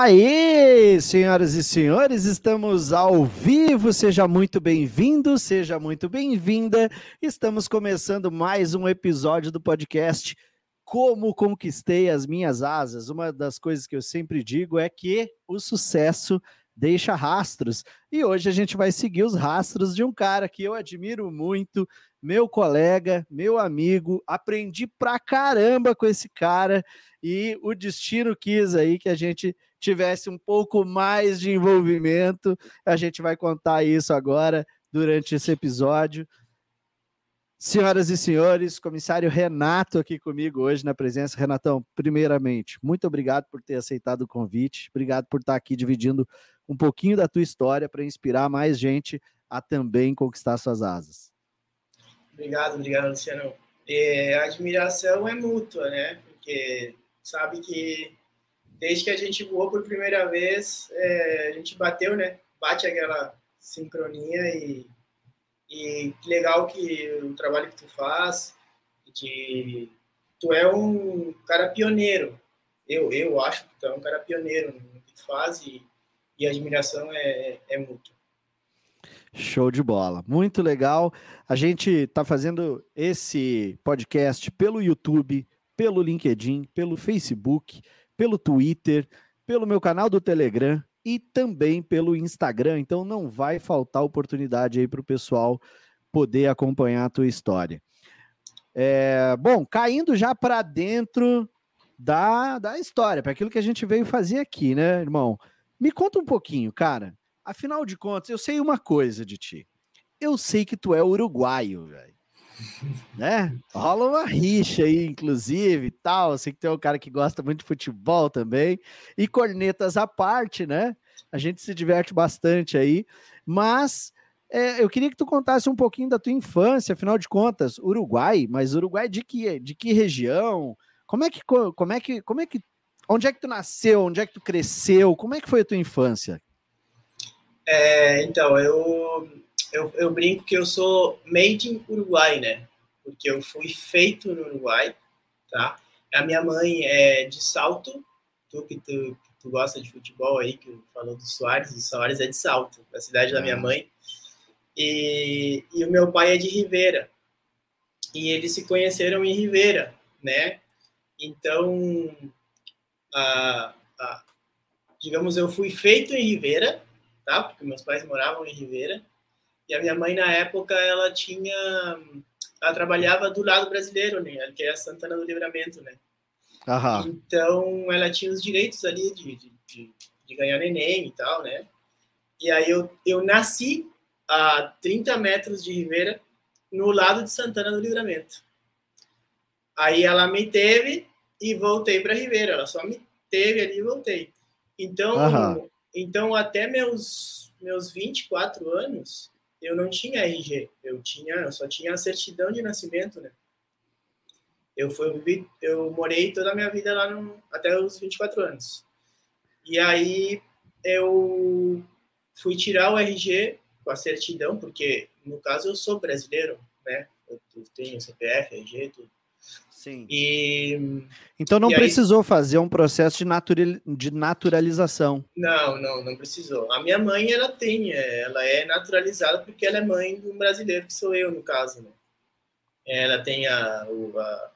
Aê, senhoras e senhores, estamos ao vivo. Seja muito bem-vindo, seja muito bem-vinda. Estamos começando mais um episódio do podcast Como Conquistei as Minhas Asas. Uma das coisas que eu sempre digo é que o sucesso deixa rastros. E hoje a gente vai seguir os rastros de um cara que eu admiro muito, meu colega, meu amigo. Aprendi pra caramba com esse cara e o destino quis aí que a gente tivesse um pouco mais de envolvimento. A gente vai contar isso agora durante esse episódio. Senhoras e senhores, comissário Renato aqui comigo hoje na presença. Renatão, primeiramente, muito obrigado por ter aceitado o convite, obrigado por estar aqui dividindo um pouquinho da tua história para inspirar mais gente a também conquistar suas asas. Obrigado, obrigado, Luciano. É, a admiração é mútua, né? Porque sabe que desde que a gente voou por primeira vez, é, a gente bateu, né? Bate aquela sincronia e, e que legal que o trabalho que tu faz, de tu é um cara pioneiro. Eu, eu acho que tu é um cara pioneiro no que tu faz e, e a admiração é, é mútua. Show de bola, muito legal. A gente está fazendo esse podcast pelo YouTube, pelo LinkedIn, pelo Facebook pelo Twitter, pelo meu canal do Telegram e também pelo Instagram. Então não vai faltar oportunidade aí para o pessoal poder acompanhar a tua história. É, bom, caindo já para dentro da, da história, para aquilo que a gente veio fazer aqui, né, irmão? Me conta um pouquinho, cara. Afinal de contas, eu sei uma coisa de ti. Eu sei que tu é uruguaio, velho né? Rola uma rixa aí, inclusive, tal. Sei que tem um cara que gosta muito de futebol também. E cornetas à parte, né? A gente se diverte bastante aí. Mas é, eu queria que tu contasse um pouquinho da tua infância, afinal de contas, Uruguai, mas Uruguai de que, de que região? Como é que, como é que, como é que, onde é que tu nasceu? Onde é que tu cresceu? Como é que foi a tua infância? É, então, eu eu, eu brinco que eu sou made in Uruguai, né? Porque eu fui feito no Uruguai, tá? A minha mãe é de Salto, tu que tu, que tu gosta de futebol aí, que falou do Soares, o Soares é de Salto, da cidade da minha ah. mãe. E, e o meu pai é de Ribeira. E eles se conheceram em Ribeira, né? Então, a, a, digamos, eu fui feito em Ribeira, tá? Porque meus pais moravam em Ribeira. E a minha mãe, na época, ela tinha. Ela trabalhava do lado brasileiro, né? Que é a Santana do Livramento, né? Aham. Então, ela tinha os direitos ali de, de, de, de ganhar neném e tal, né? E aí eu, eu nasci a 30 metros de Ribeira, no lado de Santana do Livramento. Aí ela me teve e voltei para Ribeira. Ela só me teve ali e voltei. Então, então até meus meus 24 anos, eu não tinha RG, eu tinha, eu só tinha a certidão de nascimento, né? Eu fui, eu morei toda a minha vida lá no, até os 24 anos. E aí eu fui tirar o RG com a certidão, porque no caso eu sou brasileiro, né? Eu tenho CPF, RG, tudo. Sim. E, então não e precisou aí... fazer um processo de, natural, de naturalização. Não, não, não precisou. A minha mãe, ela tem, é, ela é naturalizada porque ela é mãe de um brasileiro, que sou eu, no caso, né? Ela tem a, o, a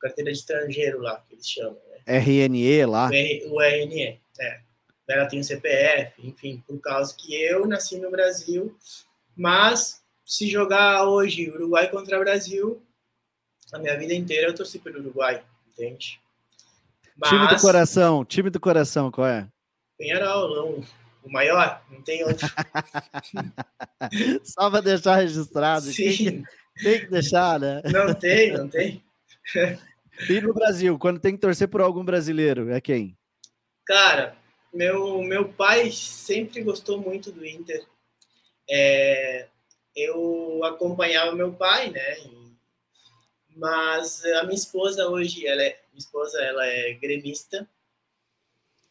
carteira de estrangeiro lá, que eles chamam. Né? RNE lá. O, R, o RNE, é. Ela tem o CPF, enfim, por causa que eu nasci no Brasil, mas se jogar hoje Uruguai contra Brasil, a minha vida inteira eu torci pelo Uruguai, entende? Mas, time do coração, time do coração, qual é? Penharol, não. O maior, não tem outro. Só para deixar registrado. Sim. Tem que, tem que deixar, né? Não tem, não tem. E no Brasil, quando tem que torcer por algum brasileiro, é quem? Cara, meu, meu pai sempre gostou muito do Inter. É, eu acompanhava meu pai, né? Mas a minha esposa hoje, ela é, minha esposa, ela é gremista.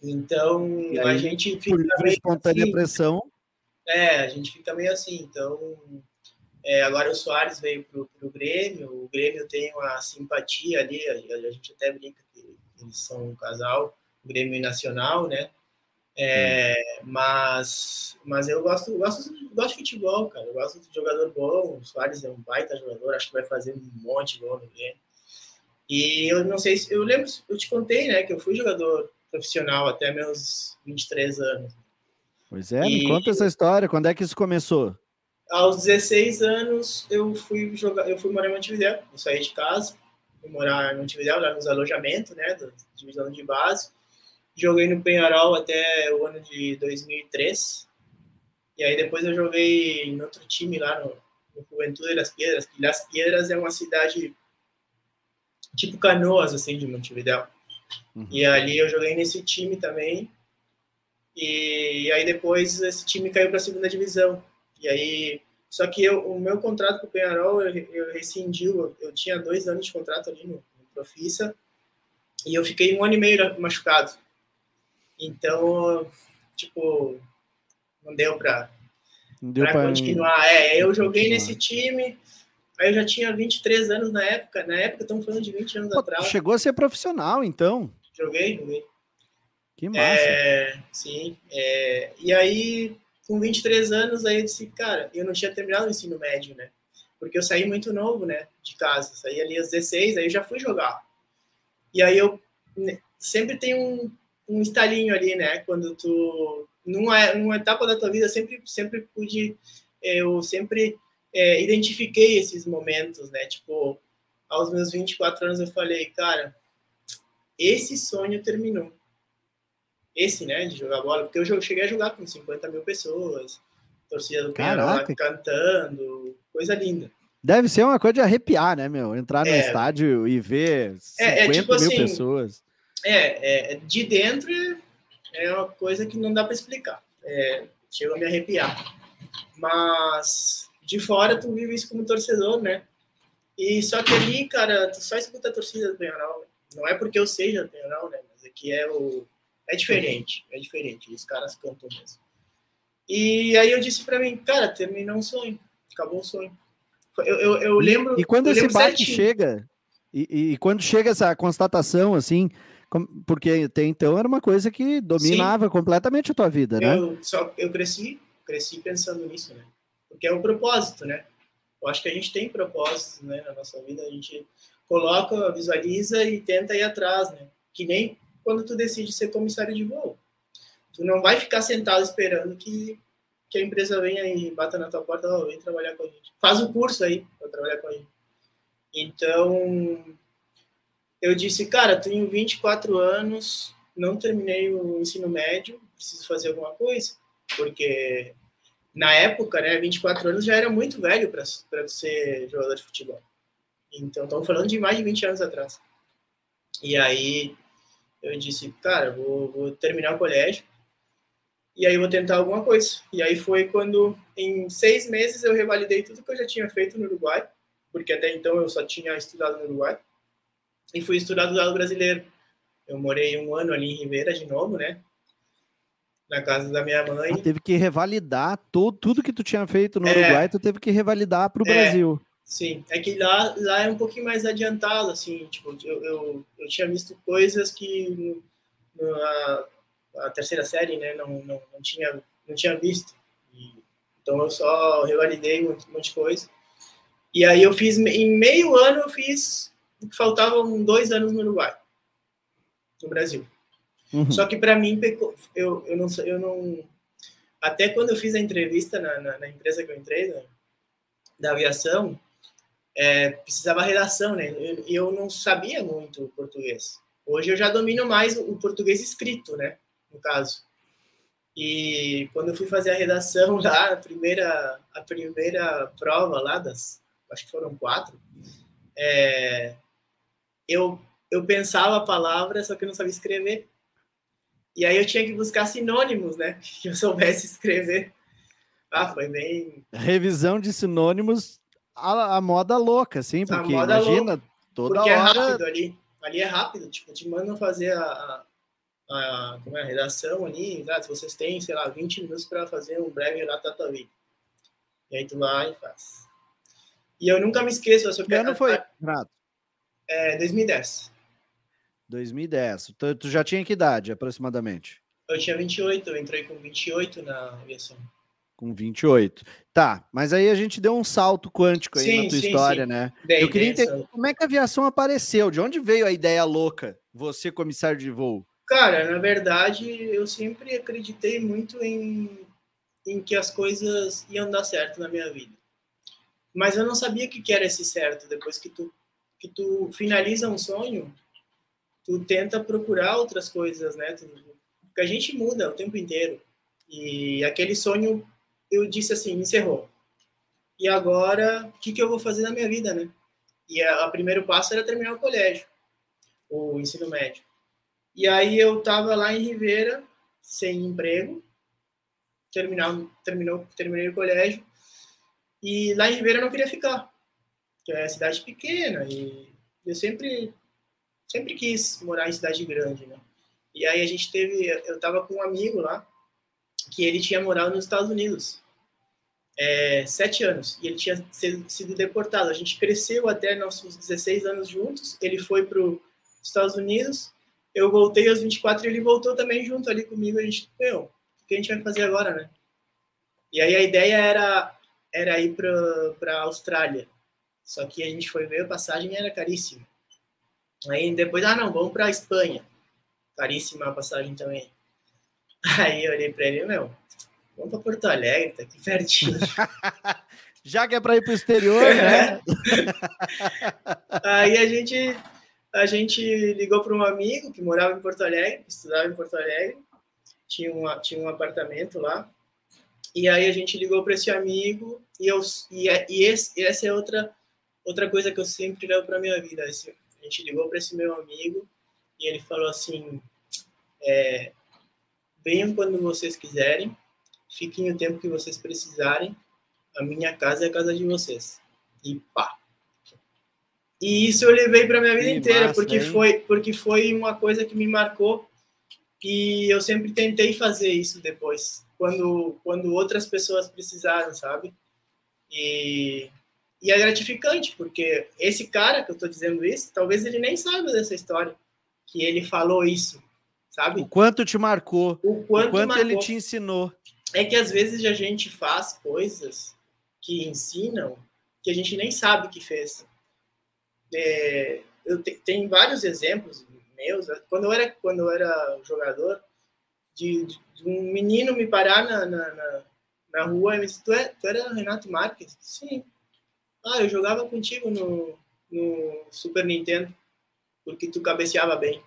Então aí, a gente fica por meio espontânea assim, pressão. É, a gente fica meio assim. Então é, agora o Soares veio pro, pro Grêmio. O Grêmio tem uma simpatia ali. A, a gente até brinca que eles são um casal, o Grêmio Nacional, né? É, mas, mas eu gosto, gosto, gosto de futebol, cara. Eu gosto de jogador bom. O Soares é um baita jogador, acho que vai fazer um monte de gol no game. E eu não sei se. Eu lembro, eu te contei, né, que eu fui jogador profissional até meus 23 anos. Pois é, e, me conta essa história. Quando é que isso começou? Aos 16 anos, eu fui jogar, eu fui morar em Montevideo. Eu saí de casa, fui morar em Montevideo, lá nos alojamentos, né, da divisão de base. Joguei no Penharol até o ano de 2003. E aí depois eu joguei em outro time lá no, no Juventude das Piedras, que Las Piedras é uma cidade tipo Canoas, assim, de Montevideo. Uhum. E ali eu joguei nesse time também. E, aí depois esse time caiu para a segunda divisão. E aí, só que eu, o meu contrato com o Penharol, eu, eu rescindi, eu, eu, tinha dois anos de contrato ali no, no Profissa, e eu fiquei um ano e meio machucado. Então, tipo, não deu para continuar. É, eu joguei nesse time, Aí eu já tinha 23 anos na época. Na época, estamos falando de 20 anos Pô, atrás. Chegou a ser profissional, então. Joguei, joguei. Que massa. É, sim. É, e aí, com 23 anos, aí eu disse, cara, eu não tinha terminado o ensino médio, né? Porque eu saí muito novo, né? De casa. Saí ali aos 16, aí eu já fui jogar. E aí eu né, sempre tem um, um estalinho ali, né? Quando tu. Numa, numa etapa da tua vida, sempre, sempre pude. Eu sempre é, identifiquei esses momentos, né? Tipo, aos meus 24 anos eu falei, cara, esse sonho terminou. Esse, né, de jogar bola, porque eu cheguei a jogar com 50 mil pessoas, torcida do Penharol cantando, coisa linda. Deve ser uma coisa de arrepiar, né, meu? Entrar no é, estádio e ver 50 é, é, tipo mil assim, pessoas. É, é, de dentro é uma coisa que não dá para explicar. É, chega a me arrepiar. Mas de fora tu vive isso como torcedor, né? E só que ali, cara, tu só escuta a torcida do Penharol. Né? Não é porque eu seja do Penharol, né? Mas aqui é o... É diferente, é diferente. Os caras cantam mesmo. E aí eu disse para mim, cara, terminou um sonho. Acabou o sonho. Eu, eu, eu lembro... E quando esse bate chega... E, e, quando chega essa constatação, assim, porque até então era uma coisa que dominava Sim. completamente a tua vida, né? Eu, só, eu cresci, cresci pensando nisso, né? porque é o propósito, né? Eu acho que a gente tem propósito, né, na nossa vida, a gente coloca, visualiza e tenta ir atrás, né? Que nem quando tu decide ser comissário de voo. Tu não vai ficar sentado esperando que, que a empresa venha e bata na tua porta, oh, vem trabalhar com a gente. Faz o curso aí para trabalhar com a gente. Então, eu disse, cara, tenho 24 anos, não terminei o ensino médio, preciso fazer alguma coisa, porque na época, né, 24 anos já era muito velho para ser jogador de futebol. Então, estamos falando de mais de 20 anos atrás. E aí eu disse, cara, vou, vou terminar o colégio e aí vou tentar alguma coisa. E aí foi quando, em seis meses, eu revalidei tudo que eu já tinha feito no Uruguai, porque até então eu só tinha estudado no Uruguai, e fui estudar do lado brasileiro. Eu morei um ano ali em Ribeira de novo, né? na casa da minha mãe. Ah, teve que revalidar todo, tudo que tu tinha feito no é, Uruguai, tu teve que revalidar para o é, Brasil. Sim, é que lá, lá é um pouquinho mais adiantado, assim, tipo, eu, eu, eu tinha visto coisas que na a terceira série, né, não, não, não, tinha, não tinha visto. Então eu só revalidei um monte de coisa. E aí eu fiz, em meio ano eu fiz, faltavam dois anos no Uruguai, no Brasil. Uhum. Só que para mim, eu, eu, não, eu não. Até quando eu fiz a entrevista na, na, na empresa que eu entrei, né, da aviação, é, precisava redação, né? E eu, eu, não sabia muito português. Hoje eu já domino mais o, português escrito, né? No caso. E quando eu fui fazer a redação lá, a primeira, a primeira prova lá das, acho que foram quatro, é, eu, eu pensava a palavra, só que eu não sabia escrever. E aí eu tinha que buscar sinônimos, né? Que eu soubesse escrever. Ah, foi bem. Revisão de sinônimos a, a moda louca, assim, porque imagina louca, toda porque é hora. é rápido ali. Ali é rápido, tipo, te mandam fazer a, a, a, como é, a redação ali. Ah, se vocês têm, sei lá, 20 minutos para fazer um breve relato da. E aí tu vai e faz. E eu nunca me esqueço. Que ano foi, Renato? É, 2010. 2010. Tu, tu já tinha que idade, aproximadamente? Eu tinha 28, eu entrei com 28 na aviação. Com 28. Tá, mas aí a gente deu um salto quântico aí sim, na tua sim, história, sim. né? Dei, eu queria entender essa... como é que a aviação apareceu, de onde veio a ideia louca, você comissário de voo? Cara, na verdade, eu sempre acreditei muito em, em que as coisas iam dar certo na minha vida. Mas eu não sabia o que era esse certo. Depois que tu, que tu finaliza um sonho, tu tenta procurar outras coisas, né? Porque a gente muda o tempo inteiro. E aquele sonho eu disse assim, encerrou. E agora, o que, que eu vou fazer na minha vida, né? E o primeiro passo era terminar o colégio, o ensino médio. E aí eu tava lá em Ribeira, sem emprego, terminar, terminou, terminei o colégio, e lá em Ribeira eu não queria ficar, é cidade pequena, e eu sempre, sempre quis morar em cidade grande, né? E aí a gente teve, eu tava com um amigo lá, que ele tinha morado nos Estados Unidos é, sete anos e ele tinha sido deportado. A gente cresceu até nossos 16 anos juntos. Ele foi para os Estados Unidos, eu voltei aos 24 e ele voltou também junto ali comigo. A gente, meu, o que a gente vai fazer agora, né? E aí a ideia era era ir para a Austrália. Só que a gente foi ver a passagem era caríssima. Aí depois, ah, não, vamos para a Espanha. Caríssima a passagem também. Aí eu olhei para ele, meu, vamos para Porto Alegre, tá aqui pertinho. Já que é para ir para o exterior, né? Aí a gente, a gente ligou para um amigo que morava em Porto Alegre, estudava em Porto Alegre, tinha, uma, tinha um apartamento lá. E aí a gente ligou para esse amigo e, eu, e, e esse, essa é outra, outra coisa que eu sempre levo para minha vida. Esse, a gente ligou para esse meu amigo e ele falou assim: é, Venham quando vocês quiserem, fiquem o tempo que vocês precisarem. A minha casa é a casa de vocês. E pá. E isso eu levei para minha vida que inteira, massa, porque foi porque foi uma coisa que me marcou e eu sempre tentei fazer isso depois, quando quando outras pessoas precisaram, sabe? E e é gratificante, porque esse cara que eu estou dizendo isso, talvez ele nem saiba dessa história, que ele falou isso sabe? O quanto te marcou, o quanto, o quanto marcou. ele te ensinou. É que às vezes a gente faz coisas que ensinam que a gente nem sabe que fez. É, eu te, tem vários exemplos meus. Quando eu era quando eu era jogador, de, de um menino me parar na, na, na, na rua e me disse: tu, é, tu era Renato Marques? Sim. Ah, eu jogava contigo no, no Super Nintendo porque tu cabeceava bem.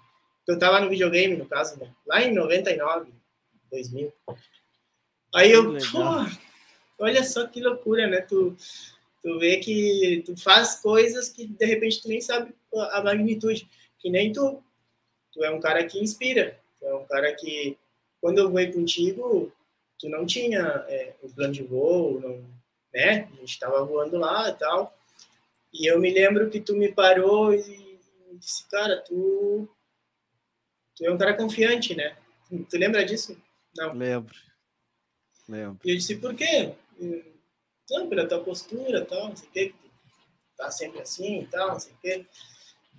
Eu tava no videogame, no caso, né? Lá em 99, 2000. Aí eu, pô, olha só que loucura, né? Tu, tu vê que tu faz coisas que de repente tu nem sabe a magnitude. Que nem tu. Tu é um cara que inspira. Tu é um cara que, quando eu vou contigo, tu não tinha é, o plano de voo, não, né? A gente tava voando lá e tal. E eu me lembro que tu me parou e disse, cara, tu Tu é um cara confiante, né? Tu lembra disso? Não. Lembro. Lembro. E eu disse, por quê? Não, pela tua postura tal, não sei o quê. Tá sempre assim e tal, não sei o quê.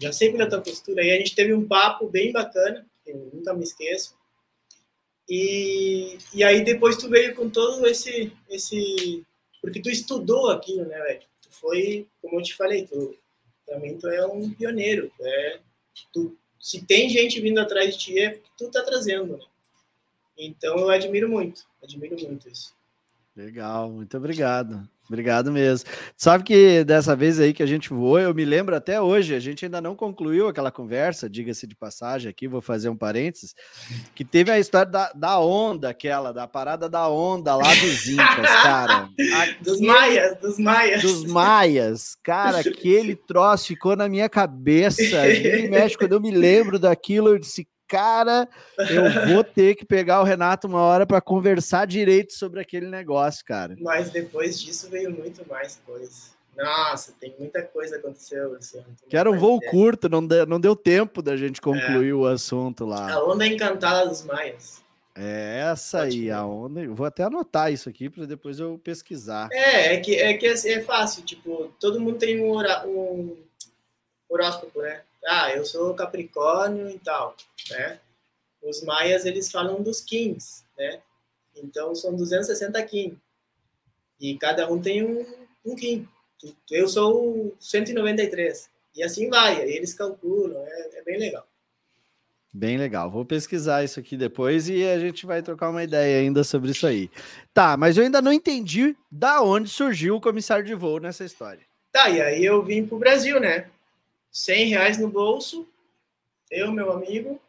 Já sei pela tua postura. E a gente teve um papo bem bacana, que eu nunca me esqueço. E, e aí depois tu veio com todo esse, esse... Porque tu estudou aquilo, né, velho? Tu foi, como eu te falei, tu também tu é um pioneiro. É, tu se tem gente vindo atrás de ti, é porque tu tá trazendo, né? Então eu admiro muito, admiro muito isso. Legal, muito obrigado. Obrigado mesmo. Sabe que dessa vez aí que a gente voou, eu me lembro até hoje, a gente ainda não concluiu aquela conversa, diga-se de passagem aqui, vou fazer um parênteses, que teve a história da, da onda, aquela, da parada da onda lá dos Incas, cara. Aquele, dos Maias, dos Maias. Dos Maias. Cara, aquele troço ficou na minha cabeça. E mexe, quando eu me lembro daquilo, eu disse, cara, eu vou ter que pegar o Renato uma hora para conversar direito sobre aquele negócio, cara. Mas depois disso veio muito mais coisa. Nossa, tem muita coisa aconteceu. Assim, que era um voo ideia. curto, não deu, não deu tempo da gente concluir é. o assunto lá. A onda encantada dos maias. É essa aí, a onda. Eu vou até anotar isso aqui para depois eu pesquisar. É, é que, é que assim, é fácil. Tipo, todo mundo tem um, um horóscopo, né? Ah, eu sou Capricórnio e tal, né? Os maias, eles falam dos kings, né? Então, são 260 king. E cada um tem um, um king. Eu sou 193. E assim vai, eles calculam, é, é bem legal. Bem legal. Vou pesquisar isso aqui depois e a gente vai trocar uma ideia ainda sobre isso aí. Tá, mas eu ainda não entendi da onde surgiu o comissário de voo nessa história. Tá, e aí eu vim pro Brasil, né? 100 reais no bolso, eu, meu amigo.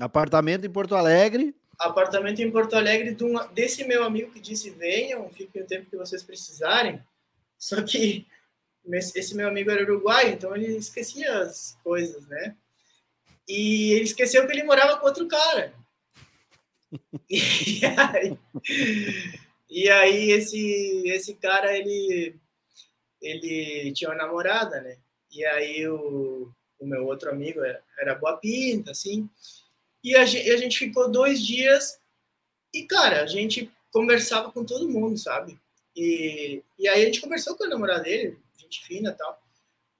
Apartamento em Porto Alegre. Apartamento em Porto Alegre de um, desse meu amigo que disse: venham, fiquem o tempo que vocês precisarem. Só que esse meu amigo era uruguaio, então ele esquecia as coisas, né? E ele esqueceu que ele morava com outro cara. E aí, e aí esse, esse cara, ele, ele tinha uma namorada, né? E aí o, o meu outro amigo era, era boa pinta, assim. E a gente, a gente ficou dois dias e, cara, a gente conversava com todo mundo, sabe? E, e aí a gente conversou com a namorada dele, gente fina e tal.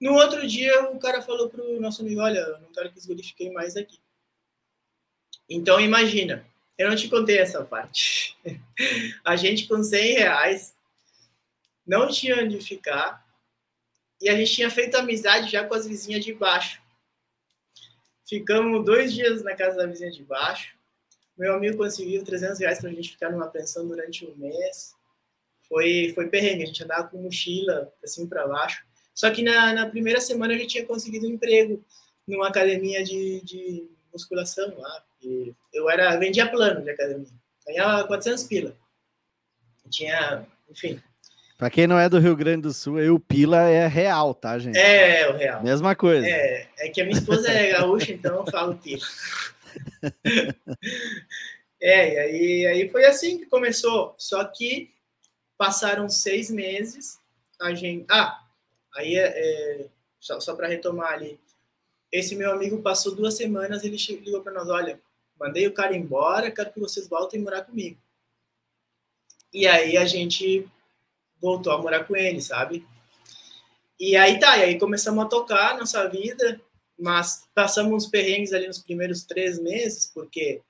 No outro dia, o cara falou pro nosso amigo, olha, eu não quero que os fiquem mais aqui. Então, imagina, eu não te contei essa parte. a gente com 100 reais, não tinha onde ficar, e a gente tinha feito amizade já com as vizinhas de baixo. Ficamos dois dias na casa da vizinha de baixo. Meu amigo conseguiu 300 reais para a gente ficar numa pensão durante um mês. Foi, foi perrengue, a gente andava com mochila assim para baixo. Só que na, na primeira semana a gente tinha conseguido um emprego numa academia de, de musculação lá. E eu era vendia plano de academia. Ganhava 400 pila. Tinha, enfim, Pra quem não é do Rio Grande do Sul, aí o Pila é real, tá, gente? É, é o real. Mesma coisa. É, é que a minha esposa é gaúcha, então eu falo Pila. é, e aí, aí foi assim que começou. Só que passaram seis meses, a gente. Ah, aí é, é só, só para retomar ali. Esse meu amigo passou duas semanas, ele ligou para nós: olha, mandei o cara embora, quero que vocês voltem morar comigo. E aí a gente voltou a morar com ele, sabe? E aí tá, e aí começamos a tocar nossa vida, mas passamos uns perrengues ali nos primeiros três meses, porque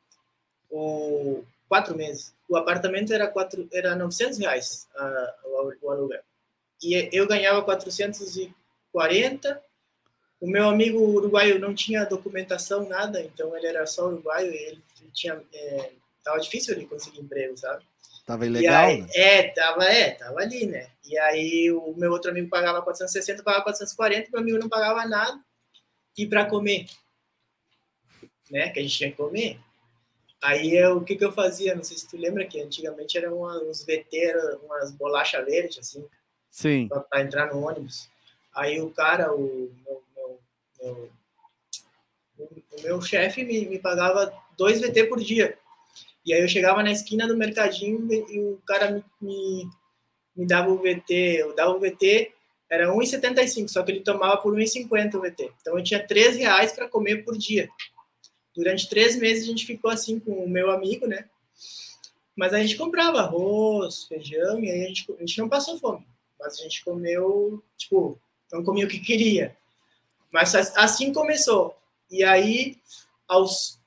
o quatro meses, o apartamento era quatro, era 900 reais a, o, o aluguel e eu ganhava 440. O meu amigo uruguaio não tinha documentação nada, então ele era só uruguaio e ele tinha é, tava difícil de conseguir emprego, sabe? Tava ilegal? Aí, né? É, tava, é, tava ali, né? E aí o meu outro amigo pagava 460, pagava 440, meu amigo não pagava nada. E para comer, né? Que a gente tinha que comer. Aí eu, o que que eu fazia? Não sei se tu lembra que antigamente eram uns VT, umas bolacha verde, assim. Sim. Para entrar no ônibus. Aí o cara, o meu, meu, meu o meu chefe me, me pagava dois VT por dia. E aí eu chegava na esquina do mercadinho e o cara me, me, me dava o VT, eu dava o VT, era 1,75, só que ele tomava por 1,50 o VT. Então eu tinha 3 reais para comer por dia. Durante três meses a gente ficou assim com o meu amigo, né? Mas a gente comprava arroz, feijão, e aí a gente, a gente não passou fome. Mas a gente comeu, tipo, não comia o que queria. Mas assim começou. E aí, aos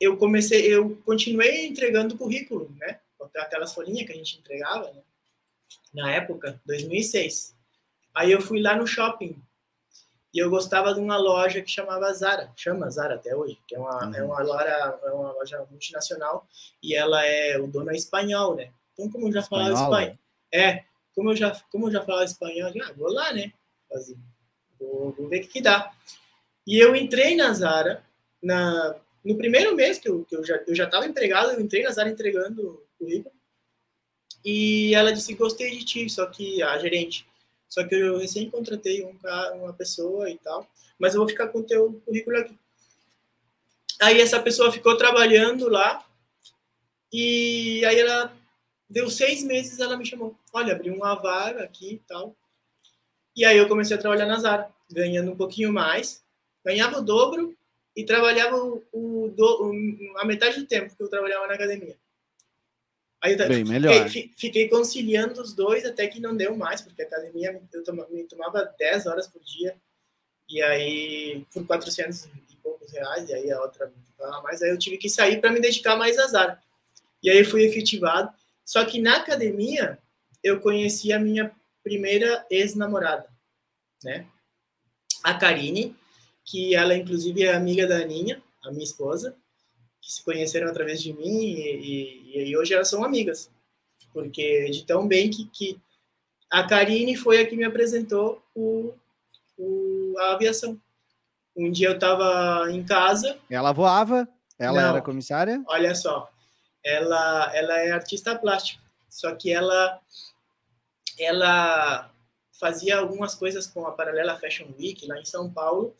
eu comecei, eu continuei entregando currículo, né? Aquelas folhinhas que a gente entregava, né? Na época, 2006. Aí eu fui lá no shopping e eu gostava de uma loja que chamava Zara, chama Zara até hoje, que é uma, uhum. é uma, loja, é uma loja multinacional e ela é, o dono é espanhol, né? Então, como eu já falava espanhol, é, como eu já, como eu já falava espanhol, já, vou lá, né? Vou, vou ver o que, que dá. E eu entrei na Zara, na, no primeiro mês que eu, que eu já eu já estava empregado, eu entrei na Zara entregando currículo. E ela disse: Gostei de ti, só que a gerente. Só que eu recém contratei um, uma pessoa e tal, mas eu vou ficar com teu currículo aqui. Aí essa pessoa ficou trabalhando lá e aí ela deu seis meses ela me chamou. Olha, abriu uma vaga aqui e tal. E aí eu comecei a trabalhar na Zara, ganhando um pouquinho mais. Ganhava o dobro e trabalhava o, o, do, a metade do tempo que eu trabalhava na academia. Aí eu Bem, melhor. Fiquei, fiquei, conciliando os dois até que não deu mais, porque a academia eu tomava, me tomava 10 horas por dia, e aí por 400 e poucos reais, e aí a outra mais, aí eu tive que sair para me dedicar mais às artes. E aí fui efetivado. Só que na academia eu conheci a minha primeira ex-namorada, né? A Karine, que ela inclusive é amiga da Aninha, a minha esposa, que se conheceram através de mim e, e, e hoje elas são amigas. Porque de tão bem que, que a Karine foi a que me apresentou o, o, a aviação. Um dia eu estava em casa. Ela voava? Ela Não, era comissária? Olha só, ela, ela é artista plástica, só que ela, ela fazia algumas coisas com a Paralela Fashion Week lá em São Paulo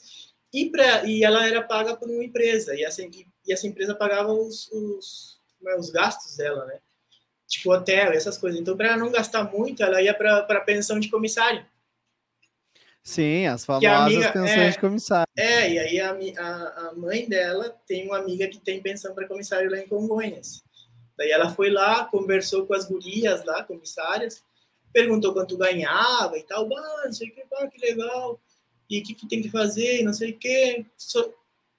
e, pra, e ela era paga por uma empresa e essa, e essa empresa pagava os, os, é, os gastos dela, né? Tipo hotel, essas coisas. Então, para não gastar muito, ela ia para a pensão de comissário. Sim, as famosas amiga, pensões é, de comissário. É, e aí a, a, a, mãe dela tem uma amiga que tem pensão para comissário lá em Congonhas. Daí ela foi lá, conversou com as gurias lá, comissárias, perguntou quanto ganhava e tal, ah, não sei o que, ah, que legal, e o que, que, tem que fazer, não sei o que.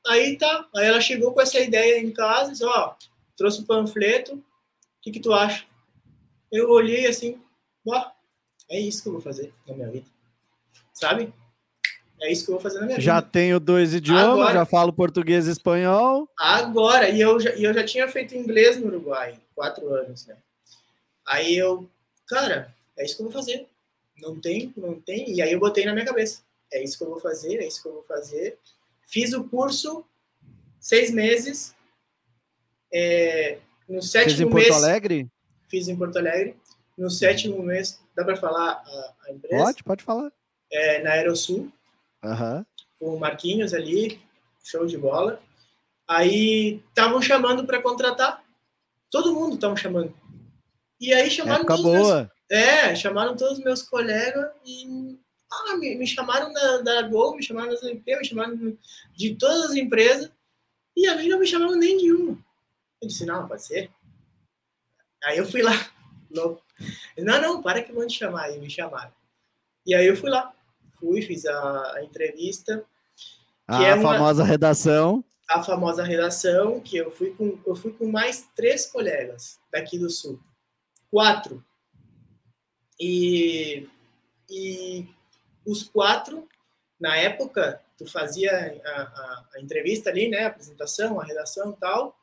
Aí tá, aí ela chegou com essa ideia em casa, disse, ó, trouxe o panfleto, o que, que tu acha? Eu olhei assim, ó, é isso que eu vou fazer na minha vida sabe? É isso que eu vou fazer na minha já vida. Já tenho dois idiomas, agora, já falo português e espanhol. Agora, e eu, já, e eu já tinha feito inglês no Uruguai, quatro anos, né? Aí eu, cara, é isso que eu vou fazer. Não tem, não tem. E aí eu botei na minha cabeça. É isso que eu vou fazer, é isso que eu vou fazer. Fiz o curso seis meses. É, no sétimo Fiz em Porto mês, Alegre? Fiz em Porto Alegre. No sétimo mês, dá para falar a, a empresa? Pode, pode falar é, na Aerosul, uhum. com o Marquinhos ali, show de bola. Aí estavam chamando para contratar. Todo mundo estavam chamando. E aí chamaram Época todos boa. Meus, é, chamaram todos os meus colegas e ah, me, me chamaram da, da Gol, me chamaram da ZMP, me chamaram de todas as empresas. E a mim não me chamaram nem de uma. Eu disse, não, pode ser. Aí eu fui lá, louco. Não, não, para que vão te chamar. E me chamaram. E aí eu fui lá fui, fiz a, a entrevista. a é uma, famosa redação. A famosa redação, que eu fui com, eu fui com mais três colegas daqui do Sul. Quatro. E, e os quatro, na época, tu fazia a, a, a entrevista ali, né? A apresentação, a redação e tal.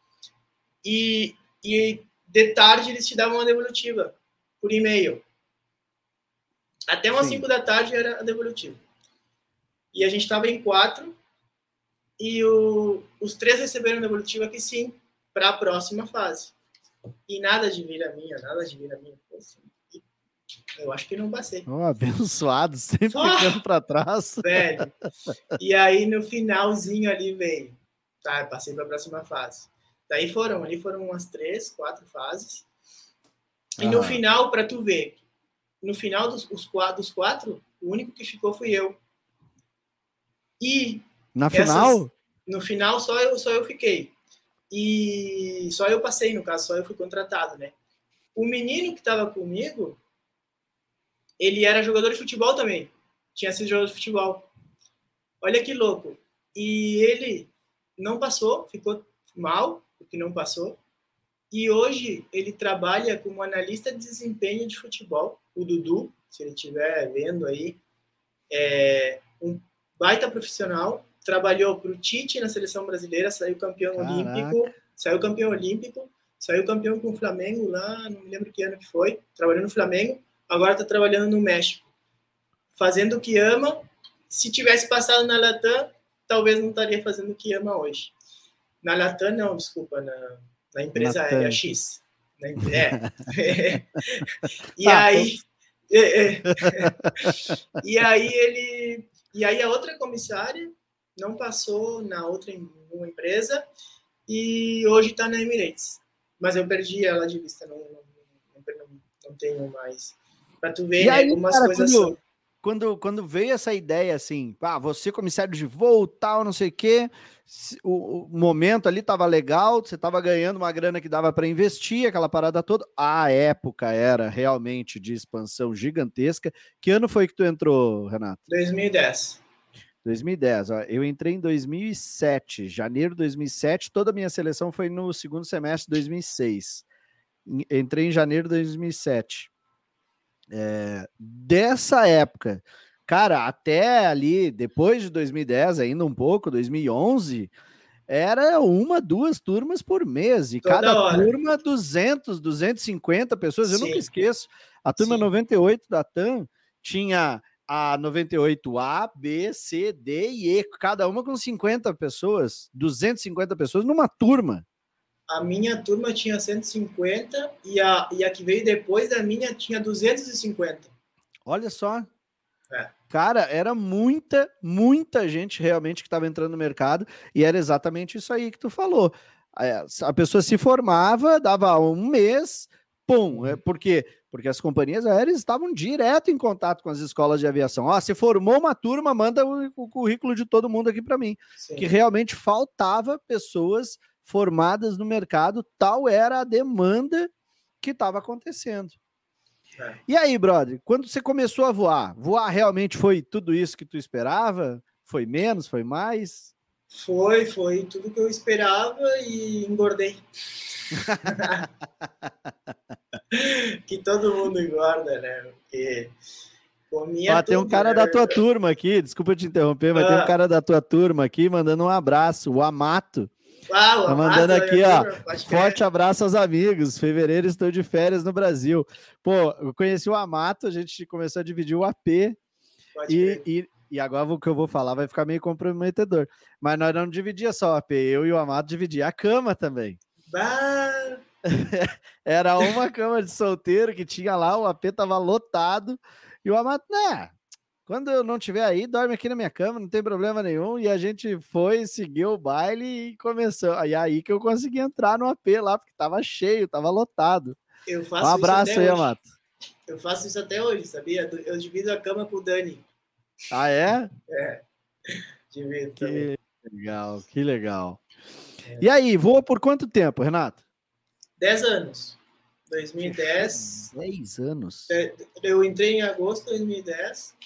E, e de tarde eles te davam uma devolutiva por e-mail. Até umas 5 da tarde era a devolutiva. E a gente estava em quatro e o, os três receberam a devolutiva que sim, para a próxima fase. E nada de vir a minha, nada de vir a minha. Eu acho que não passei. Oh, abençoado, sempre oh, ficando para trás. Velho. E aí no finalzinho ali veio. Tá, passei para a próxima fase. Daí foram, ali foram umas três, quatro fases. E ah. no final, para tu ver, no final dos, os, dos quatro, o único que ficou fui eu. E. Na essas, final? No final, só eu, só eu fiquei. E só eu passei, no caso, só eu fui contratado, né? O menino que estava comigo, ele era jogador de futebol também. Tinha sido jogador de futebol. Olha que louco. E ele não passou, ficou mal, porque não passou. E hoje ele trabalha como analista de desempenho de futebol o Dudu, se ele estiver vendo aí, é um baita profissional, trabalhou para o Tite na seleção brasileira, saiu campeão Caraca. olímpico, saiu campeão olímpico, saiu campeão com o Flamengo lá, não me lembro que ano que foi, trabalhou no Flamengo, agora está trabalhando no México, fazendo o que ama. Se tivesse passado na Latam, talvez não estaria fazendo o que ama hoje. Na Latam, não, desculpa, na, na empresa Latam. aérea X. Né? É. e ah, aí. É, é. e aí ele. E aí a outra comissária não passou na outra uma empresa e hoje está na Emirates. Mas eu perdi ela de vista, não, não, não, não tenho mais. Tu ver, e né, aí, como as coisas quando, são. Quando, quando veio essa ideia assim, ah, você comissário de voo, tal, não sei o quê, o, momento ali estava legal, você estava ganhando uma grana que dava para investir, aquela parada toda. A época era realmente de expansão gigantesca. Que ano foi que tu entrou, Renato? 2010. 2010. Ó, eu entrei em 2007, janeiro de 2007. Toda a minha seleção foi no segundo semestre de 2006. Entrei em janeiro de 2007. É, dessa época, cara, até ali, depois de 2010, ainda um pouco, 2011, era uma, duas turmas por mês, e Toda cada hora. turma 200, 250 pessoas. Eu Sim. nunca esqueço. A turma Sim. 98 da TAM tinha a 98A, B, C, D e E, cada uma com 50 pessoas, 250 pessoas numa turma. A minha turma tinha 150 e a, e a que veio depois da minha tinha 250. Olha só. É. Cara, era muita, muita gente realmente que estava entrando no mercado e era exatamente isso aí que tu falou. A pessoa se formava, dava um mês, pum, é uhum. porque porque as companhias aéreas estavam direto em contato com as escolas de aviação. Ó, se formou uma turma, manda o, o currículo de todo mundo aqui para mim. Sim. Que realmente faltava pessoas formadas no mercado, tal era a demanda que estava acontecendo. É. E aí, brother, quando você começou a voar, voar realmente foi tudo isso que tu esperava? Foi menos, foi mais? Foi, foi tudo que eu esperava e engordei. que todo mundo engorda, né? Porque comia. Ah, tem um cara da tua turma aqui, desculpa te interromper, mas ah. tem um ah. cara da tua turma aqui mandando um abraço, o Amato. O tá mandando Amato, aqui, ó. Forte abraço aos amigos. Fevereiro estou de férias no Brasil. Pô, eu conheci o Amato, a gente começou a dividir o AP. E, e, e, agora o que eu vou falar vai ficar meio comprometedor. Mas nós não dividia só o AP, eu e o Amato dividia a cama também. Bah! Era uma cama de solteiro que tinha lá, o AP tava lotado, e o Amato, né? Quando eu não estiver aí, dorme aqui na minha cama, não tem problema nenhum. E a gente foi, seguiu o baile e começou. Aí aí que eu consegui entrar no AP lá, porque tava cheio, tava lotado. Eu faço um abraço aí, Amato. Eu faço isso até hoje, sabia? Eu divido a cama com o Dani. Ah, é? É. Divido que também. legal, que legal. É. E aí, voa por quanto tempo, Renato? 10 anos. 2010. 10 anos. É, eu entrei em agosto de 2010.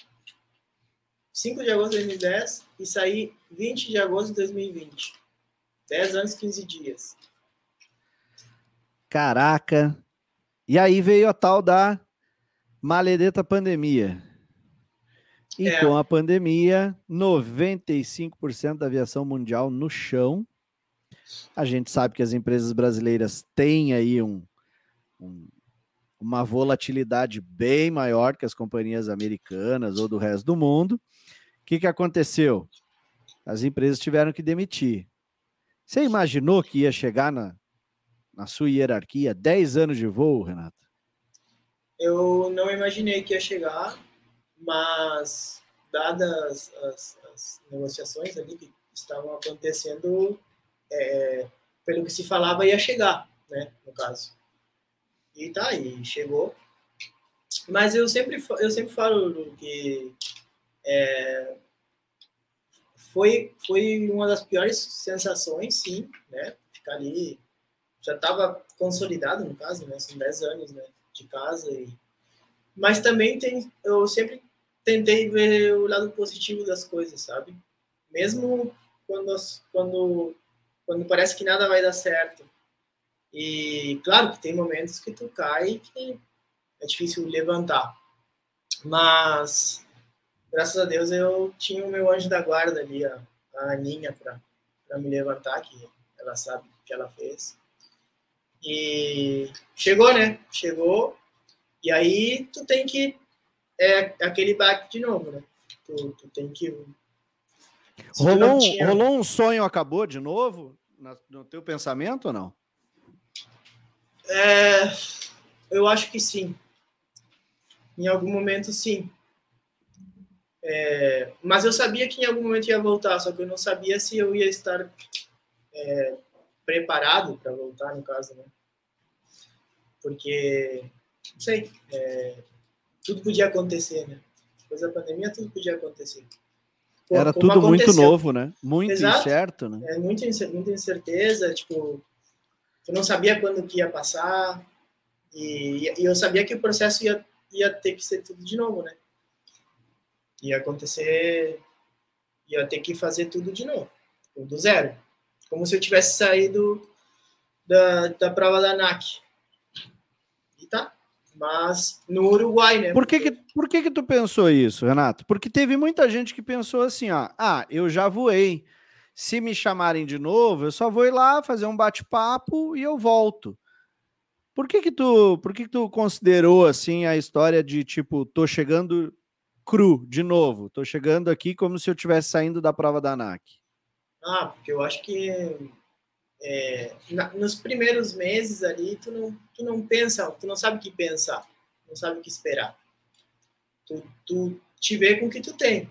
5 de agosto de 2010 e saí 20 de agosto de 2020. 10 anos, 15 dias. Caraca. E aí veio a tal da maledeta pandemia. E é. com a pandemia, 95% da aviação mundial no chão a gente sabe que as empresas brasileiras têm aí um, um, uma volatilidade bem maior que as companhias americanas ou do resto do mundo. O que, que aconteceu? As empresas tiveram que demitir. Você imaginou que ia chegar na, na sua hierarquia 10 anos de voo, Renato? Eu não imaginei que ia chegar, mas dadas as, as negociações ali que estavam acontecendo, é, pelo que se falava, ia chegar, né, no caso. E tá, e chegou. Mas eu sempre, eu sempre falo que é, foi, foi uma das piores sensações, sim, né, ficar ali, já estava consolidado, no caso, né, são 10 anos, né, de casa, e, mas também tem, eu sempre tentei ver o lado positivo das coisas, sabe? Mesmo quando, quando quando parece que nada vai dar certo. E claro que tem momentos que tu cai e que é difícil levantar. Mas graças a Deus eu tinha o meu anjo da guarda ali, a, a Aninha, para me levantar, que ela sabe o que ela fez. E chegou, né? Chegou. E aí tu tem que. É aquele baque de novo, né? Tu, tu tem que. Rolou, tinha... rolou um sonho, acabou de novo? no teu pensamento ou não? É, eu acho que sim. Em algum momento, sim. É, mas eu sabia que em algum momento ia voltar, só que eu não sabia se eu ia estar é, preparado para voltar, no caso, né? Porque, não sei, é, tudo podia acontecer, né? Depois da pandemia, tudo podia acontecer. Era tudo muito novo, né? Muito Exato. incerto, né? É muito, muita incerteza, tipo, eu não sabia quando que ia passar e, e eu sabia que o processo ia, ia ter que ser tudo de novo, né? Ia acontecer Ia ter que fazer tudo de novo, do zero. Como se eu tivesse saído da, da prova da ANAC. E tá. Mas no Uruguai, né? Por que que, por que que tu pensou isso, Renato? Porque teve muita gente que pensou assim, ó, ah, eu já voei. Se me chamarem de novo, eu só vou ir lá fazer um bate-papo e eu volto. Por que que tu, por que que tu considerou assim a história de tipo, tô chegando cru de novo, tô chegando aqui como se eu estivesse saindo da prova da ANAC? Ah, porque eu acho que é, na, nos primeiros meses ali, tu não, tu não pensa, tu não sabe o que pensar, não sabe o que esperar. Tu, tu te vê com o que tu tem.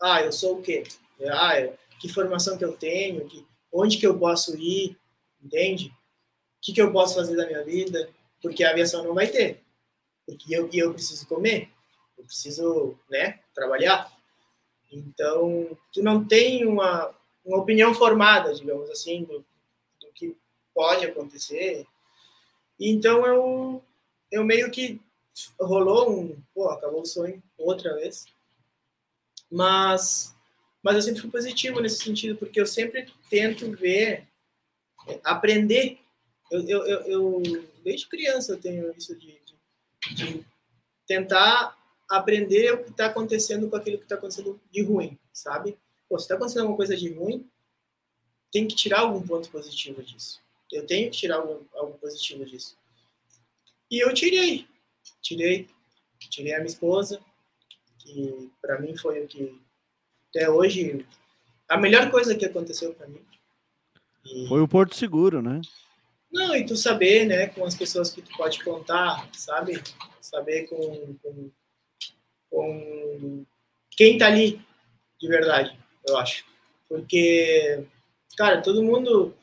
Ah, eu sou o quê? Ah, eu, que formação que eu tenho? Que, onde que eu posso ir? Entende? O que, que eu posso fazer da minha vida? Porque a aviação não vai ter. Porque eu, eu preciso comer. Eu preciso, né, trabalhar. Então, tu não tem uma, uma opinião formada, digamos assim, do, que pode acontecer. Então eu, eu meio que rolou um, pô, acabou o sonho outra vez. Mas, mas eu sempre fui positivo nesse sentido, porque eu sempre tento ver, é, aprender. Eu, eu, eu, eu desde criança eu tenho isso de, de, de tentar aprender o que está acontecendo com aquilo que está acontecendo de ruim, sabe? Pô, se está acontecendo alguma coisa de ruim, tem que tirar algum ponto positivo disso. Eu tenho que tirar algum positivo disso. E eu tirei. Tirei. Tirei a minha esposa, que para mim foi o que até hoje a melhor coisa que aconteceu para mim. E... Foi o Porto Seguro, né? Não, e tu saber, né, com as pessoas que tu pode contar, sabe? Saber com, com, com quem tá ali de verdade, eu acho. Porque cara, todo mundo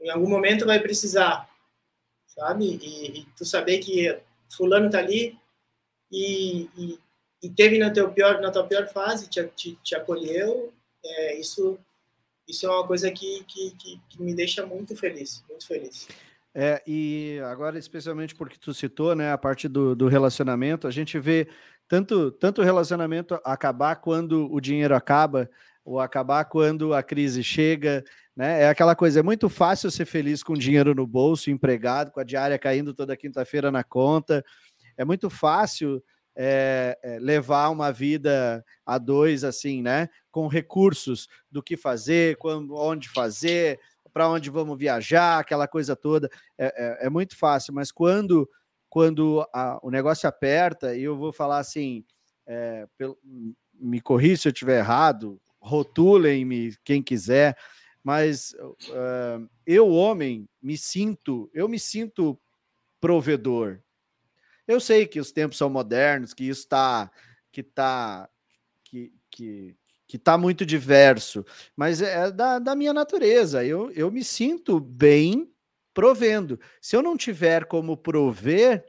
em algum momento vai precisar, sabe? E, e tu saber que fulano tá ali e, e, e, teve na, teu pior, na tua pior fase, te, te, te acolheu, é, isso, isso é uma coisa que, que, que, que me deixa muito feliz, muito feliz. É, e agora, especialmente porque tu citou, né, a parte do, do relacionamento, a gente vê tanto, tanto o relacionamento acabar quando o dinheiro acaba, ou acabar quando a crise chega, né? É aquela coisa, é muito fácil ser feliz com dinheiro no bolso, empregado, com a diária caindo toda quinta-feira na conta. É muito fácil é, é, levar uma vida a dois, assim, né? Com recursos do que fazer, quando, onde fazer, para onde vamos viajar, aquela coisa toda. É, é, é muito fácil, mas quando, quando a, o negócio aperta, e eu vou falar assim, é, pelo, me corri se eu estiver errado, rotulem-me quem quiser, mas uh, eu, homem, me sinto, eu me sinto provedor. Eu sei que os tempos são modernos, que isso está que tá que, que, que tá muito diverso, mas é da, da minha natureza. Eu, eu me sinto bem provendo. Se eu não tiver como prover,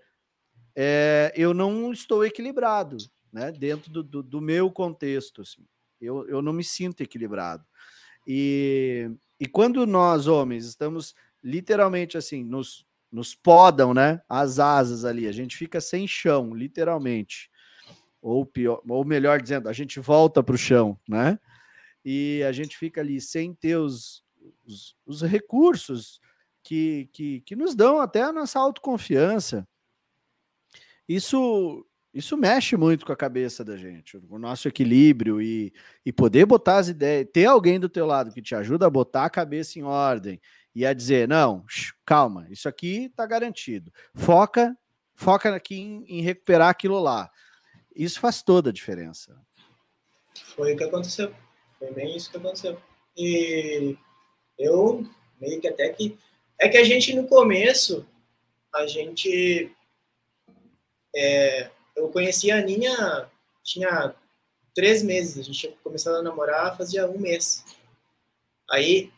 é, eu não estou equilibrado, né? Dentro do, do, do meu contexto. Assim. Eu, eu não me sinto equilibrado. E, e quando nós, homens, estamos literalmente assim, nos, nos podam, né? As asas ali, a gente fica sem chão, literalmente. Ou pior, ou melhor dizendo, a gente volta para o chão, né? E a gente fica ali sem ter os, os, os recursos que, que, que nos dão até a nossa autoconfiança. Isso isso mexe muito com a cabeça da gente, o nosso equilíbrio e, e poder botar as ideias, ter alguém do teu lado que te ajuda a botar a cabeça em ordem e a dizer, não, calma, isso aqui está garantido. Foca, foca aqui em, em, recuperar aquilo lá. Isso faz toda a diferença. Foi o que aconteceu. Foi bem isso que aconteceu. E eu meio que até que é que a gente no começo a gente é, eu conheci a Aninha, tinha três meses, a gente tinha começado a namorar fazia um mês. Aí,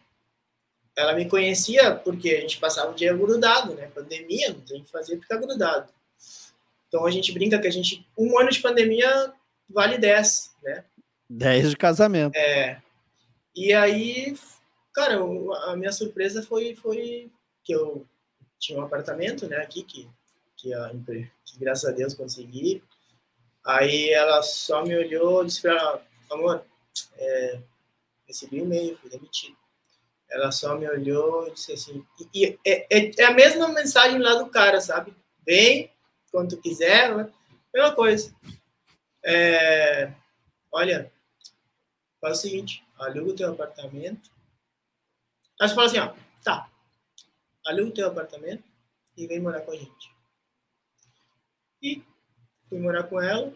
ela me conhecia porque a gente passava o dia grudado, né? Pandemia, não tem o que fazer, ficar grudado. Então, a gente brinca que a gente, um ano de pandemia vale 10, né? 10 de casamento. É. E aí, cara, a minha surpresa foi, foi que eu tinha um apartamento, né, aqui, que que, a, que graças a Deus consegui. Aí ela só me olhou e disse para ela, amor, é, recebi o e-mail, fui demitido. Ela só me olhou e disse assim, e, é, é, é, a mesma mensagem lá do cara, sabe? Vem, quando tu quiser, né? mesma coisa. É, olha, faz o seguinte, aluga o teu apartamento. Aí você fala assim, ó, tá, aluga o teu apartamento e vem morar com a gente. E fui morar com ela,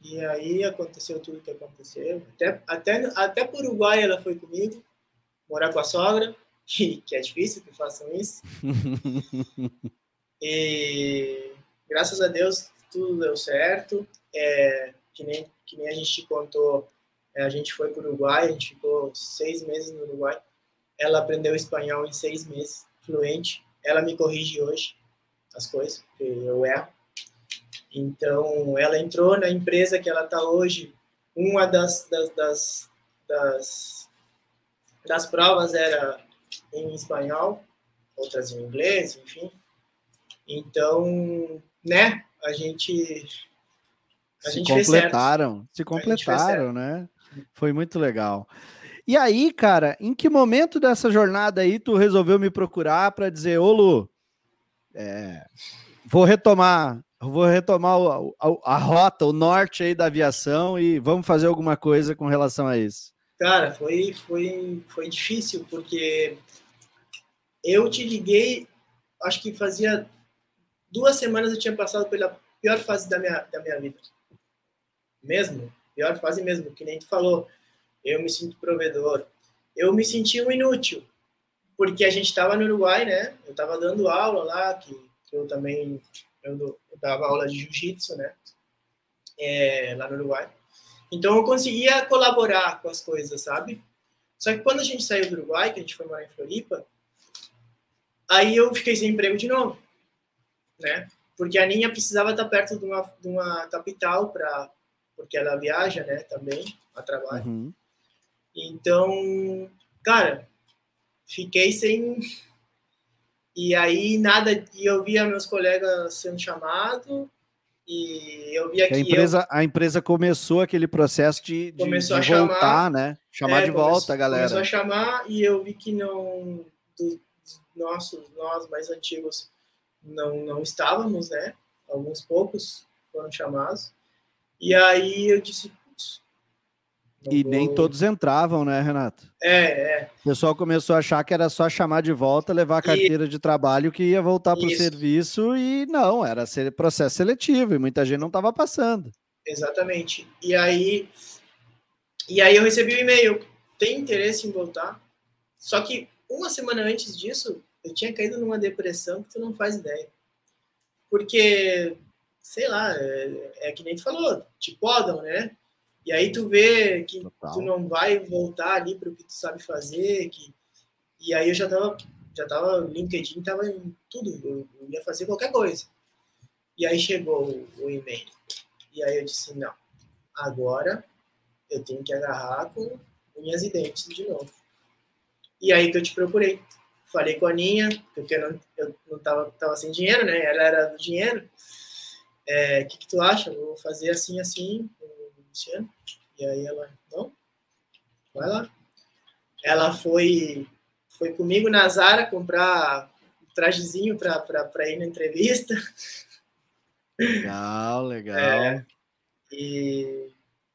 e aí aconteceu tudo que aconteceu. Até, até, até por Uruguai ela foi comigo, morar com a sogra, que, que é difícil que façam isso. e graças a Deus tudo deu certo. É, que, nem, que nem a gente contou, é, a gente foi para o Uruguai, a gente ficou seis meses no Uruguai. Ela aprendeu espanhol em seis meses, fluente. Ela me corrige hoje as coisas, que eu erro. Então, ela entrou na empresa que ela está hoje. Uma das, das, das, das, das provas era em espanhol, outras em inglês, enfim. Então, né, a gente. A se gente completaram, se completaram, né? Foi muito legal. E aí, cara, em que momento dessa jornada aí tu resolveu me procurar para dizer, ô Lu, é, vou retomar vou retomar a, a, rota, o norte aí da aviação e vamos fazer alguma coisa com relação a isso. Cara, foi, foi, foi difícil, porque eu te liguei, acho que fazia duas semanas eu tinha passado pela pior fase da minha, da minha vida. Mesmo, pior fase mesmo, que nem tu falou. Eu me sinto provedor. Eu me senti um inútil, porque a gente estava no Uruguai, né? Eu estava dando aula lá, que, que eu também eu, eu dava aula de jiu-jitsu, né? É, lá no Uruguai. Então eu conseguia colaborar com as coisas, sabe? Só que quando a gente saiu do Uruguai, que a gente foi morar em Floripa, aí eu fiquei sem emprego de novo, né? Porque a Ninha precisava estar perto de uma, de uma capital para porque ela viaja, né, também a trabalho. Uhum. Então, cara, fiquei sem e aí nada, e eu via meus colegas sendo chamados, e eu via que a empresa, eu... a empresa começou aquele processo de, de, começou de a voltar, chamar, né? Chamar é, de volta, começou, galera. Começou a chamar e eu vi que não dos nossos, nós mais antigos não não estávamos, né? Alguns poucos foram chamados. E aí eu disse, e nem todos entravam, né, Renato? É, é. O pessoal começou a achar que era só chamar de volta, levar a carteira e... de trabalho que ia voltar para o serviço e não, era processo seletivo e muita gente não estava passando. Exatamente. E aí, e aí eu recebi o um e-mail, tem interesse em voltar? Só que uma semana antes disso, eu tinha caído numa depressão que tu não faz ideia. Porque, sei lá, é, é que nem tu falou, te podam, né? E aí tu vê que Total. tu não vai voltar ali para o que tu sabe fazer, que e aí eu já tava já tava LinkedIn tava em tudo, eu, eu ia fazer qualquer coisa. E aí chegou o, o e-mail. E aí eu disse não, agora eu tenho que agarrar com unhas e dentes de novo. E aí que eu te procurei. Falei com a Aninha, porque eu não, eu não tava, tava sem dinheiro, né? Ela era do dinheiro. O é, que, que tu acha? Eu vou fazer assim, assim, Luciano. E aí ela, não, vai lá. Ela foi, foi comigo na Zara comprar um trajezinho para ir na entrevista. Legal, legal. É, e,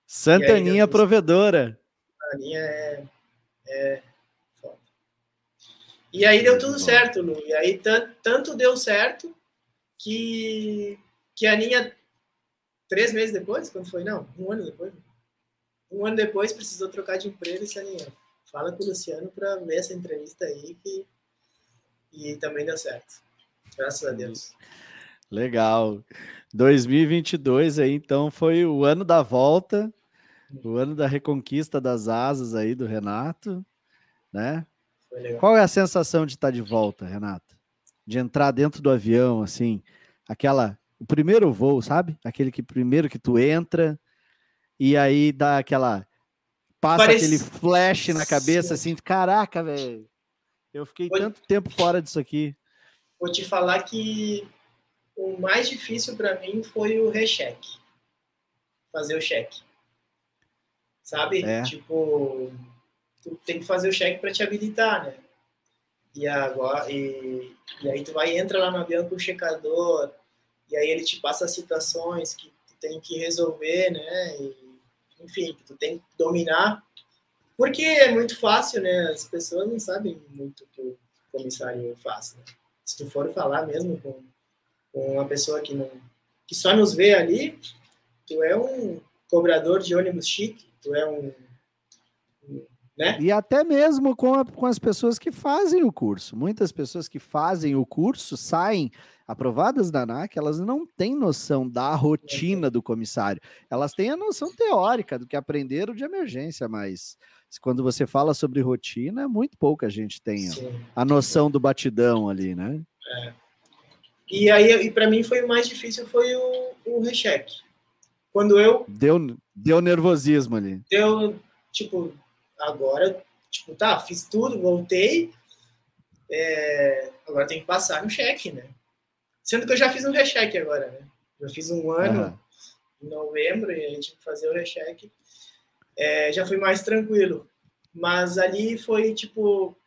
Santaninha provedora. A Aninha é, é foda. E aí deu tudo certo, Lu. E aí tanto deu certo que, que a Aninha Três meses depois? Quando foi? Não, um ano depois. Um ano depois precisou trocar de emprego e se alinhou. Fala com o Luciano para ver essa entrevista aí que... e também deu certo. Graças a Deus. Legal. 2022 aí, então, foi o ano da volta, o ano da reconquista das asas aí do Renato, né? Qual é a sensação de estar de volta, Renato? De entrar dentro do avião, assim, aquela o primeiro voo, sabe? Aquele que primeiro que tu entra e aí dá aquela passa Parece... aquele flash na cabeça assim, caraca, velho. Eu fiquei Vou... tanto tempo fora disso aqui. Vou te falar que o mais difícil para mim foi o recheque. Fazer o cheque. Sabe? É. Tipo, tu tem que fazer o cheque para te habilitar, né? E, agora, e, e aí tu vai entra lá no avião com o checador, e aí ele te passa situações que tu tem que resolver, né? E, enfim, que tu tem que dominar, porque é muito fácil, né? As pessoas não sabem muito o que o comissário faz. Né? Se tu for falar mesmo com, com uma pessoa que não que só nos vê ali, tu é um cobrador de ônibus chique, tu é um, um né? E até mesmo com, a, com as pessoas que fazem o curso. Muitas pessoas que fazem o curso saem aprovadas da ANAC, elas não têm noção da rotina do comissário. Elas têm a noção teórica do que aprenderam de emergência, mas quando você fala sobre rotina, muito pouca gente tem Sim. a noção do batidão ali, né? É. E aí, e para mim foi o mais difícil foi o, o recheque. Quando eu deu deu nervosismo ali. Deu tipo agora tipo tá fiz tudo voltei é, agora tem que passar no cheque, né? Sendo que eu já fiz um recheque agora, né? Eu fiz um ano uhum. em novembro e a gente tinha que fazer o recheque. É, já fui mais tranquilo. Mas ali foi tipo.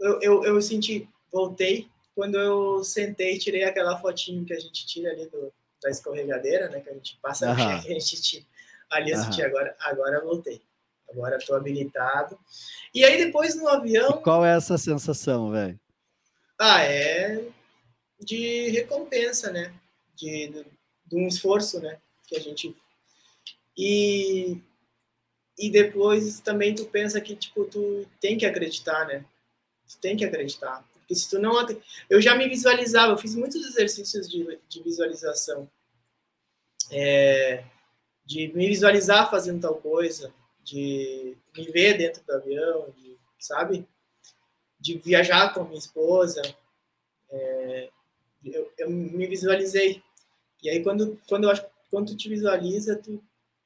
Eu, eu, eu senti, voltei quando eu sentei tirei aquela fotinho que a gente tira ali do, da escorregadeira, né? Que a gente passa uhum. a gente tira. Ali eu uhum. senti agora, agora voltei. Agora estou habilitado. E aí depois no avião. E qual é essa sensação, velho? Ah, é de recompensa, né? De, de, de, um esforço, né? Que a gente e e depois também tu pensa que tipo tu tem que acreditar, né? Tu tem que acreditar, porque se tu não eu já me visualizava, eu fiz muitos exercícios de, de visualização, é, de me visualizar fazendo tal coisa, de me ver dentro do avião, de, sabe? De viajar com minha esposa, é, eu, eu me visualizei. E aí, quando, quando, eu quando tu te visualiza, tu,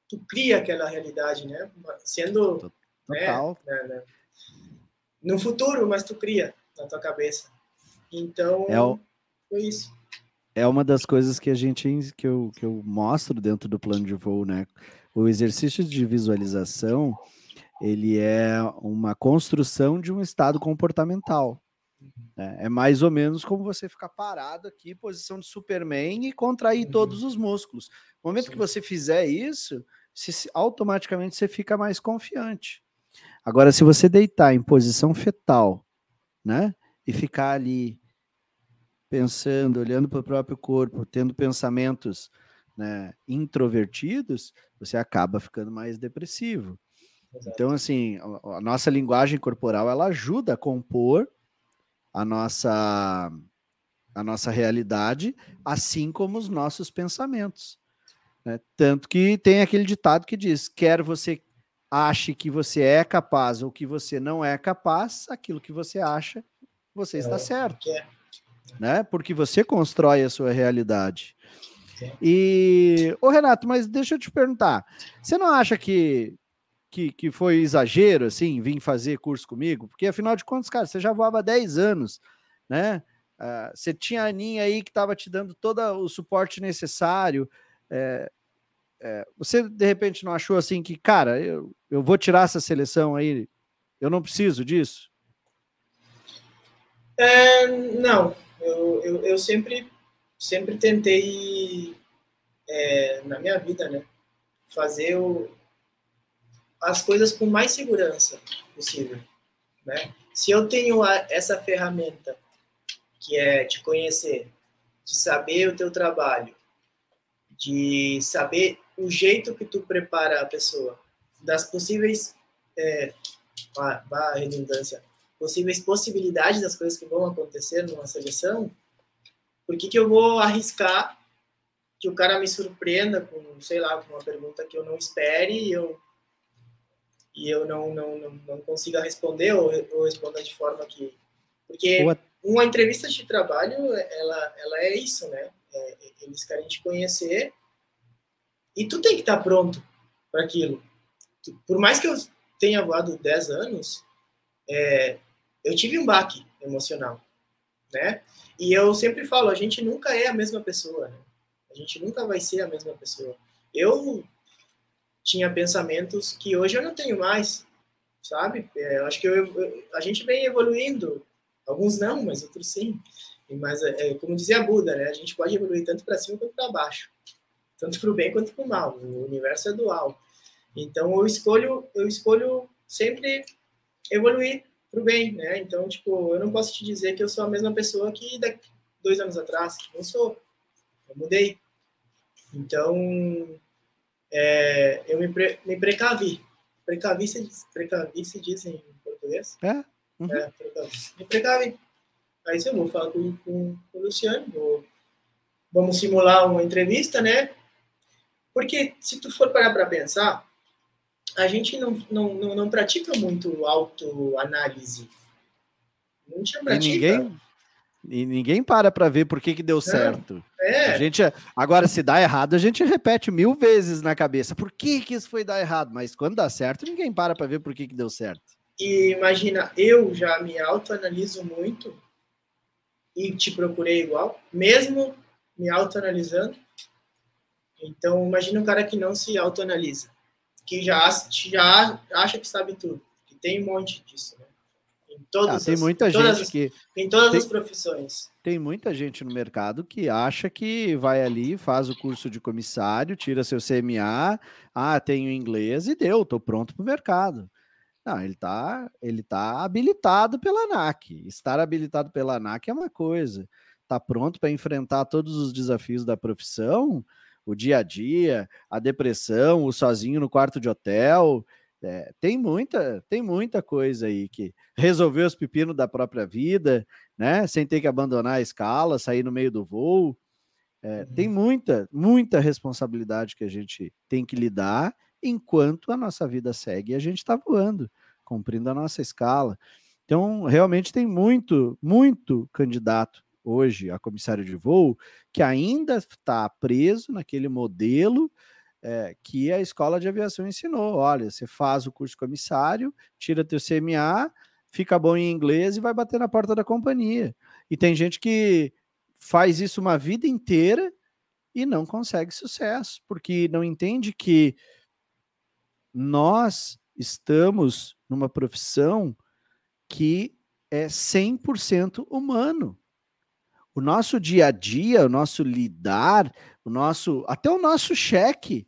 tu cria aquela realidade, né? Sendo... Né, Total. Né, né, no futuro, mas tu cria na tua cabeça. Então, é o... foi isso. É uma das coisas que a gente que eu, que eu mostro dentro do plano de voo, né? O exercício de visualização, ele é uma construção de um estado comportamental. É, é, mais ou menos como você ficar parado aqui, posição de Superman, e contrair uhum. todos os músculos. No momento Sim. que você fizer isso, se, automaticamente você fica mais confiante. Agora, se você deitar em posição fetal, né, e ficar ali pensando, olhando para o próprio corpo, tendo pensamentos né, introvertidos, você acaba ficando mais depressivo. Exato. Então, assim, a, a nossa linguagem corporal ela ajuda a compor a nossa a nossa realidade, assim como os nossos pensamentos. Né? Tanto que tem aquele ditado que diz: quer você ache que você é capaz ou que você não é capaz, aquilo que você acha, você está é, certo. É. Né? Porque você constrói a sua realidade. E, ô Renato, mas deixa eu te perguntar: você não acha que que, que foi exagero, assim, vir fazer curso comigo, porque afinal de contas, cara, você já voava há 10 anos, né? Uh, você tinha a Aninha aí que estava te dando todo o suporte necessário. É, é, você de repente não achou assim que, cara, eu, eu vou tirar essa seleção aí, eu não preciso disso? É, não, eu, eu, eu, sempre, sempre tentei é, na minha vida, né, fazer o, as coisas com mais segurança possível, né? Se eu tenho a, essa ferramenta que é te conhecer, de saber o teu trabalho, de saber o jeito que tu prepara a pessoa, das possíveis é, a, redundância, possíveis possibilidades das coisas que vão acontecer numa seleção, por que, que eu vou arriscar que o cara me surpreenda com, sei lá, com uma pergunta que eu não espere e eu e eu não, não, não, não consiga responder ou, ou responda de forma que... Porque uma entrevista de trabalho, ela, ela é isso, né? É, eles querem te conhecer e tu tem que estar pronto para aquilo. Por mais que eu tenha voado 10 anos, é, eu tive um baque emocional, né? E eu sempre falo, a gente nunca é a mesma pessoa, né? A gente nunca vai ser a mesma pessoa. Eu tinha pensamentos que hoje eu não tenho mais. sabe? É, eu acho que eu, eu, a gente vem evoluindo, alguns não, mas outros sim. Mas, é, é como dizia Buda, né? A gente pode evoluir tanto para cima quanto para baixo, tanto para o bem quanto para o mal. O universo é dual. Então, eu escolho, eu escolho sempre evoluir para o bem, né? Então, tipo, eu não posso te dizer que eu sou a mesma pessoa que daqui dois anos atrás. Não sou. Eu mudei. Então, é, eu me, pre, me precavi. Precavi se, precavi se diz em português? É. Uhum. é precavi. Me precavi. Aí eu vou falar com, com, com o Luciano, vou, vamos simular uma entrevista, né? Porque se tu for parar para pensar, a gente não, não, não, não pratica muito autoanálise. Não tinha pratica. E ninguém, e ninguém para para ver por que, que deu certo. É. A gente, agora, se dá errado, a gente repete mil vezes na cabeça. Por que, que isso foi dar errado? Mas quando dá certo, ninguém para para ver por que, que deu certo. E imagina, eu já me autoanaliso muito e te procurei igual, mesmo me autoanalisando. Então, imagina um cara que não se autoanalisa, que já, já acha que sabe tudo, que tem um monte disso, né? Em todas ah, tem muita as, gente as, que em todas tem, as profissões. Tem muita gente no mercado que acha que vai ali, faz o curso de comissário, tira seu CMA, ah, tenho inglês e deu, estou pronto para o mercado. Não, ele está ele tá habilitado pela ANAC. Estar habilitado pela ANAC é uma coisa. Está pronto para enfrentar todos os desafios da profissão, o dia a dia, a depressão, o sozinho no quarto de hotel. É, tem muita, tem muita coisa aí que resolveu os pepinos da própria vida, né? Sem ter que abandonar a escala, sair no meio do voo. É, uhum. Tem muita, muita responsabilidade que a gente tem que lidar enquanto a nossa vida segue e a gente está voando, cumprindo a nossa escala. Então, realmente tem muito, muito candidato hoje a comissário de voo que ainda está preso naquele modelo é, que a escola de aviação ensinou. Olha, você faz o curso comissário, tira teu CMA, fica bom em inglês e vai bater na porta da companhia. E tem gente que faz isso uma vida inteira e não consegue sucesso, porque não entende que nós estamos numa profissão que é 100% humano. O nosso dia a dia, o nosso lidar, o nosso até o nosso cheque,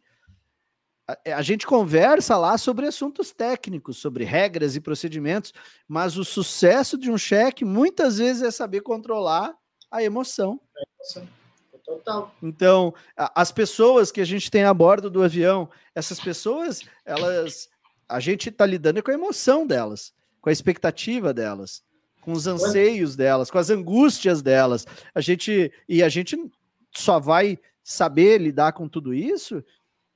a, a gente conversa lá sobre assuntos técnicos, sobre regras e procedimentos, mas o sucesso de um cheque muitas vezes é saber controlar a emoção. É emoção. Total. Então, as pessoas que a gente tem a bordo do avião, essas pessoas, elas. A gente está lidando com a emoção delas, com a expectativa delas, com os anseios delas, com as angústias delas. A gente. E a gente só vai saber lidar com tudo isso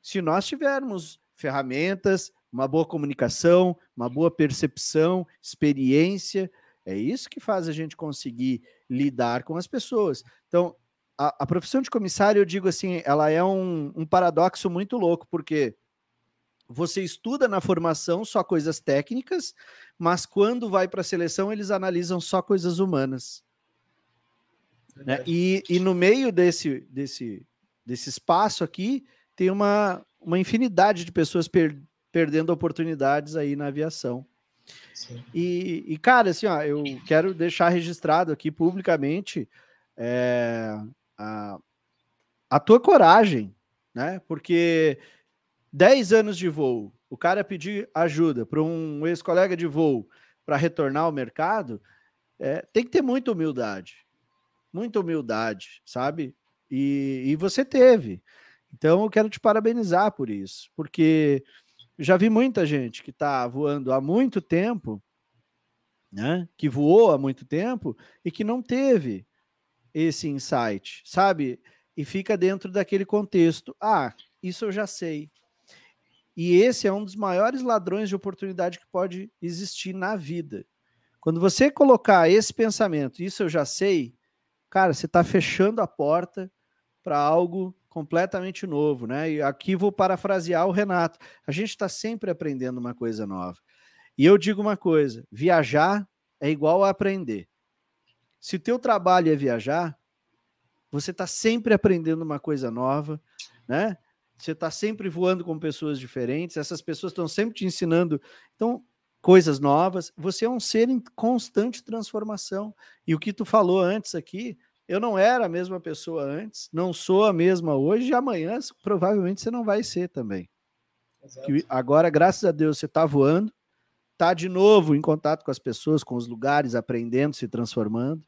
se nós tivermos ferramentas, uma boa comunicação, uma boa percepção, experiência. É isso que faz a gente conseguir lidar com as pessoas. Então, a, a, profissão de comissário, eu digo assim, ela é um, um paradoxo muito louco, porque você estuda na formação só coisas técnicas, mas quando vai para a seleção, eles analisam só coisas humanas. Né? E, e no meio desse, desse, desse espaço aqui, tem uma, uma infinidade de pessoas per, perdendo oportunidades aí na aviação. E, e, cara, assim, ó, eu quero deixar registrado aqui publicamente é, a, a tua coragem, né? Porque 10 anos de voo, o cara pedir ajuda para um ex-colega de voo para retornar ao mercado, é, tem que ter muita humildade. Muita humildade, sabe? E, e você teve. Então eu quero te parabenizar por isso, porque já vi muita gente que está voando há muito tempo, né? Que voou há muito tempo e que não teve esse insight, sabe? E fica dentro daquele contexto. Ah, isso eu já sei. E esse é um dos maiores ladrões de oportunidade que pode existir na vida. Quando você colocar esse pensamento, isso eu já sei, cara, você está fechando a porta para algo completamente novo, né? E aqui vou parafrasear o Renato. A gente está sempre aprendendo uma coisa nova. E eu digo uma coisa: viajar é igual a aprender. Se o teu trabalho é viajar, você está sempre aprendendo uma coisa nova, né? Você está sempre voando com pessoas diferentes, essas pessoas estão sempre te ensinando. Então, coisas novas. Você é um ser em constante transformação. E o que tu falou antes aqui, eu não era a mesma pessoa antes, não sou a mesma hoje, e amanhã provavelmente você não vai ser também. Que agora, graças a Deus, você está voando, está de novo em contato com as pessoas, com os lugares, aprendendo, se transformando.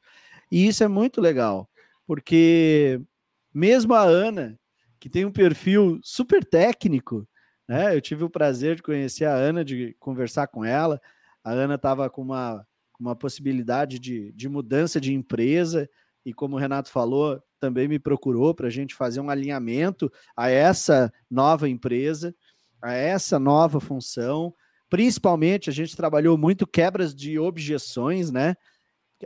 E isso é muito legal, porque mesmo a Ana, que tem um perfil super técnico, né? Eu tive o prazer de conhecer a Ana, de conversar com ela. A Ana estava com uma, uma possibilidade de, de mudança de empresa, e como o Renato falou, também me procurou para a gente fazer um alinhamento a essa nova empresa, a essa nova função. Principalmente, a gente trabalhou muito quebras de objeções, né?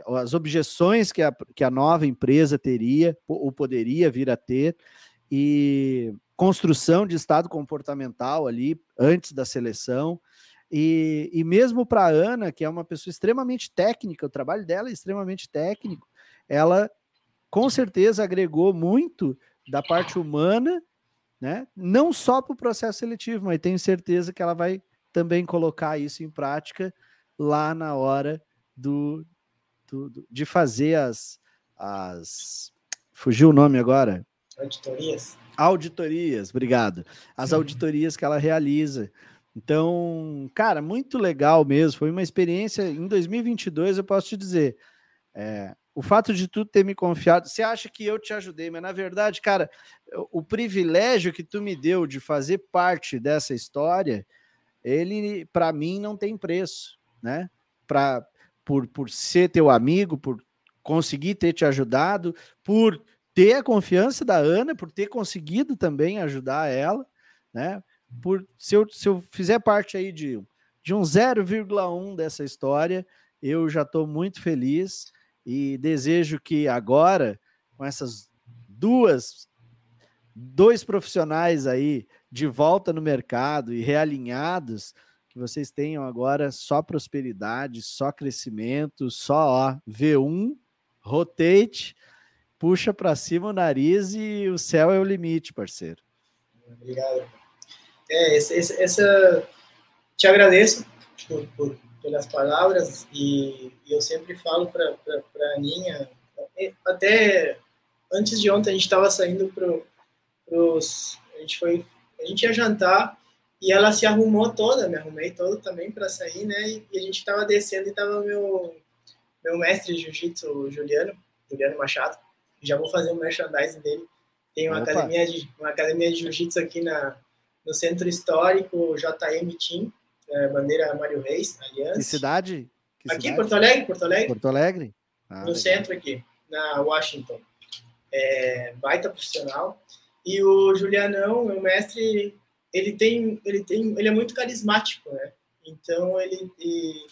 As objeções que a, que a nova empresa teria ou poderia vir a ter, e construção de estado comportamental ali antes da seleção. E, e mesmo para a Ana, que é uma pessoa extremamente técnica, o trabalho dela é extremamente técnico, ela com certeza agregou muito da parte humana, né? Não só para o processo seletivo, mas tenho certeza que ela vai também colocar isso em prática lá na hora do, do, de fazer as, as fugiu o nome agora auditorias Auditorias, obrigado. As auditorias que ela realiza. Então, cara, muito legal mesmo. Foi uma experiência. Em 2022, eu posso te dizer, é, o fato de tu ter me confiado, você acha que eu te ajudei, mas na verdade, cara, o privilégio que tu me deu de fazer parte dessa história, ele para mim não tem preço, né? Para por, por ser teu amigo, por conseguir ter te ajudado, por ter a confiança da Ana, por ter conseguido também ajudar ela, né? Por se eu, se eu fizer parte aí de, de um 0,1 dessa história, eu já estou muito feliz e desejo que agora, com essas duas, dois profissionais aí de volta no mercado e realinhados, que vocês tenham agora só prosperidade, só crescimento, só ó, V1, rotate puxa para cima o nariz e o céu é o limite, parceiro. Obrigado. É, essa, essa te agradeço por, por, pelas palavras e, e, eu sempre falo para a Aninha, até antes de ontem a gente estava saindo para os, a gente foi, a gente ia jantar e ela se arrumou toda, me arrumei todo também para sair, né? E, e a gente estava descendo e estava meu meu mestre de jiu-jitsu, Juliano, Juliano Machado já vou fazer um merchandising dele. Tem uma academia de uma academia de jiu-jitsu aqui na, no centro histórico JM Team, é, bandeira Mário Reis, aliança. Que cidade? Que aqui, cidade? Porto Alegre, Porto Alegre. Porto Alegre? Ah, no legal. centro aqui, na Washington. É, baita profissional. E o Julianão, meu mestre, ele tem, ele tem, ele é muito carismático, né? Então ele e,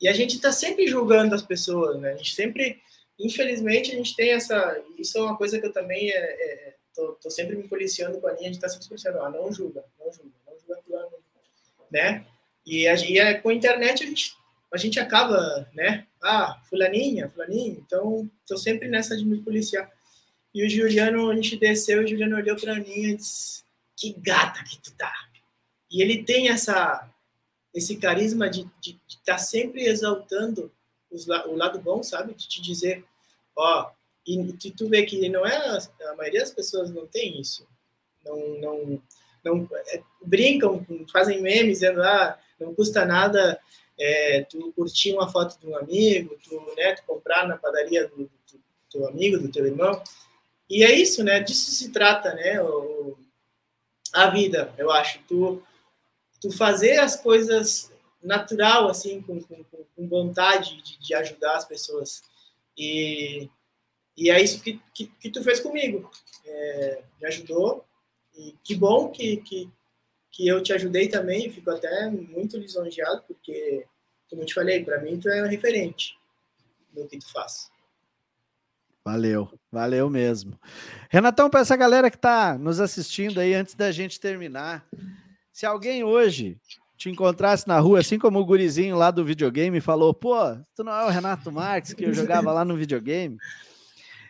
e a gente está sempre julgando as pessoas, né? A gente sempre infelizmente a gente tem essa isso é uma coisa que eu também é, é, tô, tô, sempre me policiando com a linha de estar tá sempre policiando ah, não julga não julga não julga fulano né? E, a, e a, com a internet a gente a gente acaba né? Ah fulaninha fulaninha então tô sempre nessa de me policiar. E o Juliano a gente desceu o Juliano olhou para mim e disse que gata que tu tá e ele tem essa esse carisma de estar tá sempre exaltando os, o lado bom, sabe? De te dizer, ó, e tu, tu vê que não é a maioria das pessoas não tem isso, não não não é, brincam, fazem memes dizendo ah, não custa nada é, tu curtir uma foto de um amigo, tu, né, tu comprar na padaria do, do, teu amigo, do teu irmão. E é isso, né? Disso se trata, né? O, a vida, eu acho. Tu, tu fazer as coisas natural, assim, com, com, com vontade de, de, ajudar as pessoas. E, e é isso que, que, que tu fez comigo. É, me ajudou. E que bom que, que, que eu te ajudei também. Fico até muito lisonjeado, porque, como eu te falei, para mim tu é um referente no que tu faz. Valeu, valeu mesmo. Renatão, para essa galera que está nos assistindo aí, antes da gente terminar, se alguém hoje te encontrasse na rua, assim como o gurizinho lá do videogame falou, pô, tu não é o Renato Marques que eu jogava lá no videogame?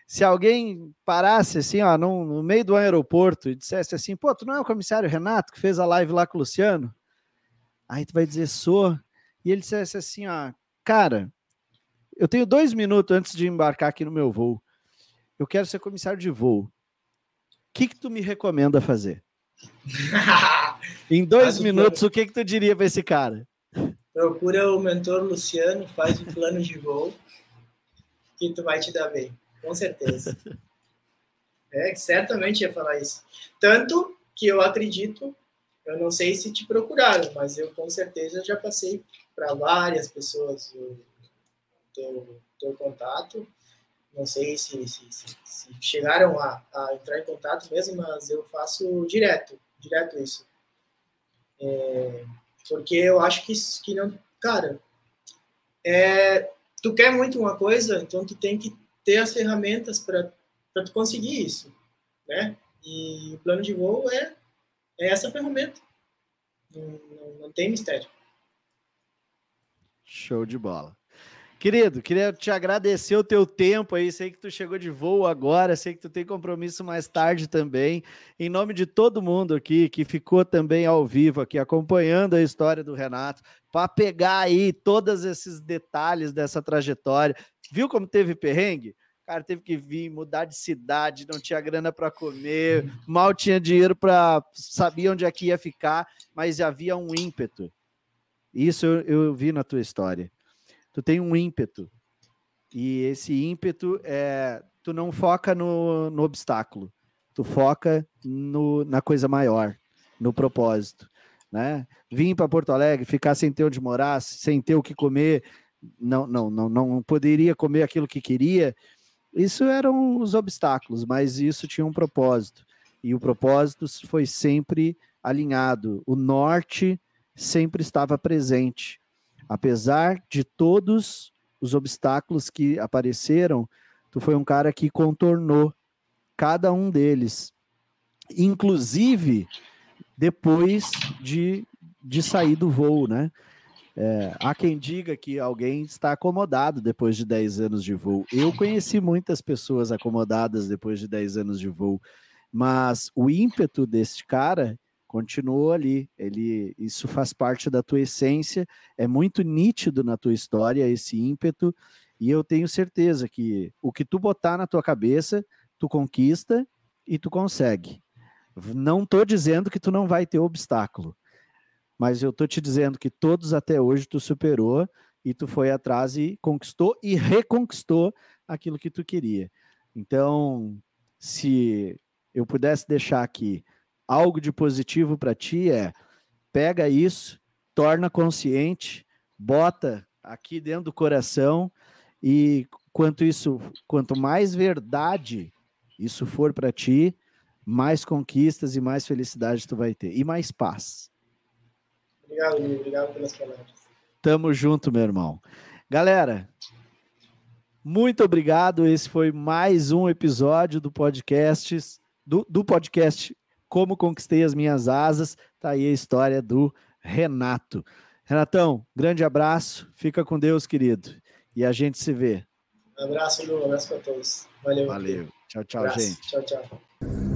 Se alguém parasse assim, ó, no, no meio do aeroporto e dissesse assim, pô, tu não é o comissário Renato que fez a live lá com o Luciano? Aí tu vai dizer, sou. e ele dissesse assim: ah, cara, eu tenho dois minutos antes de embarcar aqui no meu voo. Eu quero ser comissário de voo. O que, que tu me recomenda fazer? em dois minutos, o que, que tu diria para esse cara? Procura o mentor Luciano, faz o plano de voo, que tu vai te dar bem, com certeza. É, certamente ia falar isso. Tanto que eu acredito, eu não sei se te procuraram, mas eu com certeza já passei para várias pessoas o teu, teu contato. Não sei se, se, se, se chegaram a, a, entrar em contato mesmo, mas eu faço direto, direto isso. É, porque eu acho que, que não. Cara, é, tu quer muito uma coisa, então tu tem que ter as ferramentas para tu conseguir isso, né? E o plano de voo é, é essa ferramenta. Não, não, não tem mistério. Show de bola. Querido, queria te agradecer o teu tempo aí. Sei que tu chegou de voo agora, sei que tu tem compromisso mais tarde também. Em nome de todo mundo aqui que ficou também ao vivo aqui acompanhando a história do Renato, para pegar aí todos esses detalhes dessa trajetória. Viu como teve perrengue? Cara teve que vir, mudar de cidade, não tinha grana para comer, mal tinha dinheiro para sabia onde é que ia ficar, mas havia um ímpeto. Isso eu, eu vi na tua história tu tem um ímpeto. E esse ímpeto é. Tu não foca no, no obstáculo, tu foca no, na coisa maior, no propósito. Né? Vim para Porto Alegre, ficar sem ter onde morar, sem ter o que comer, não, não, não, não poderia comer aquilo que queria. Isso eram os obstáculos, mas isso tinha um propósito. E o propósito foi sempre alinhado. O norte sempre estava presente. Apesar de todos os obstáculos que apareceram, tu foi um cara que contornou cada um deles, inclusive depois de, de sair do voo, né? É, há quem diga que alguém está acomodado depois de 10 anos de voo. Eu conheci muitas pessoas acomodadas depois de 10 anos de voo, mas o ímpeto deste cara continuou ali. Ele, isso faz parte da tua essência, é muito nítido na tua história esse ímpeto, e eu tenho certeza que o que tu botar na tua cabeça, tu conquista e tu consegue. Não estou dizendo que tu não vai ter obstáculo, mas eu estou te dizendo que todos até hoje tu superou e tu foi atrás e conquistou e reconquistou aquilo que tu queria. Então, se eu pudesse deixar aqui algo de positivo para ti é pega isso, torna consciente, bota aqui dentro do coração e quanto isso, quanto mais verdade isso for para ti, mais conquistas e mais felicidade tu vai ter e mais paz. Obrigado, obrigado pelas palavras. Tamo junto, meu irmão. Galera, muito obrigado. Esse foi mais um episódio do podcast do, do podcast como Conquistei as Minhas Asas. Tá aí a história do Renato. Renatão, grande abraço. Fica com Deus, querido. E a gente se vê. Um abraço, Lu. Um abraço para todos. Valeu. Valeu. Tchau, tchau, gente. Tchau, tchau.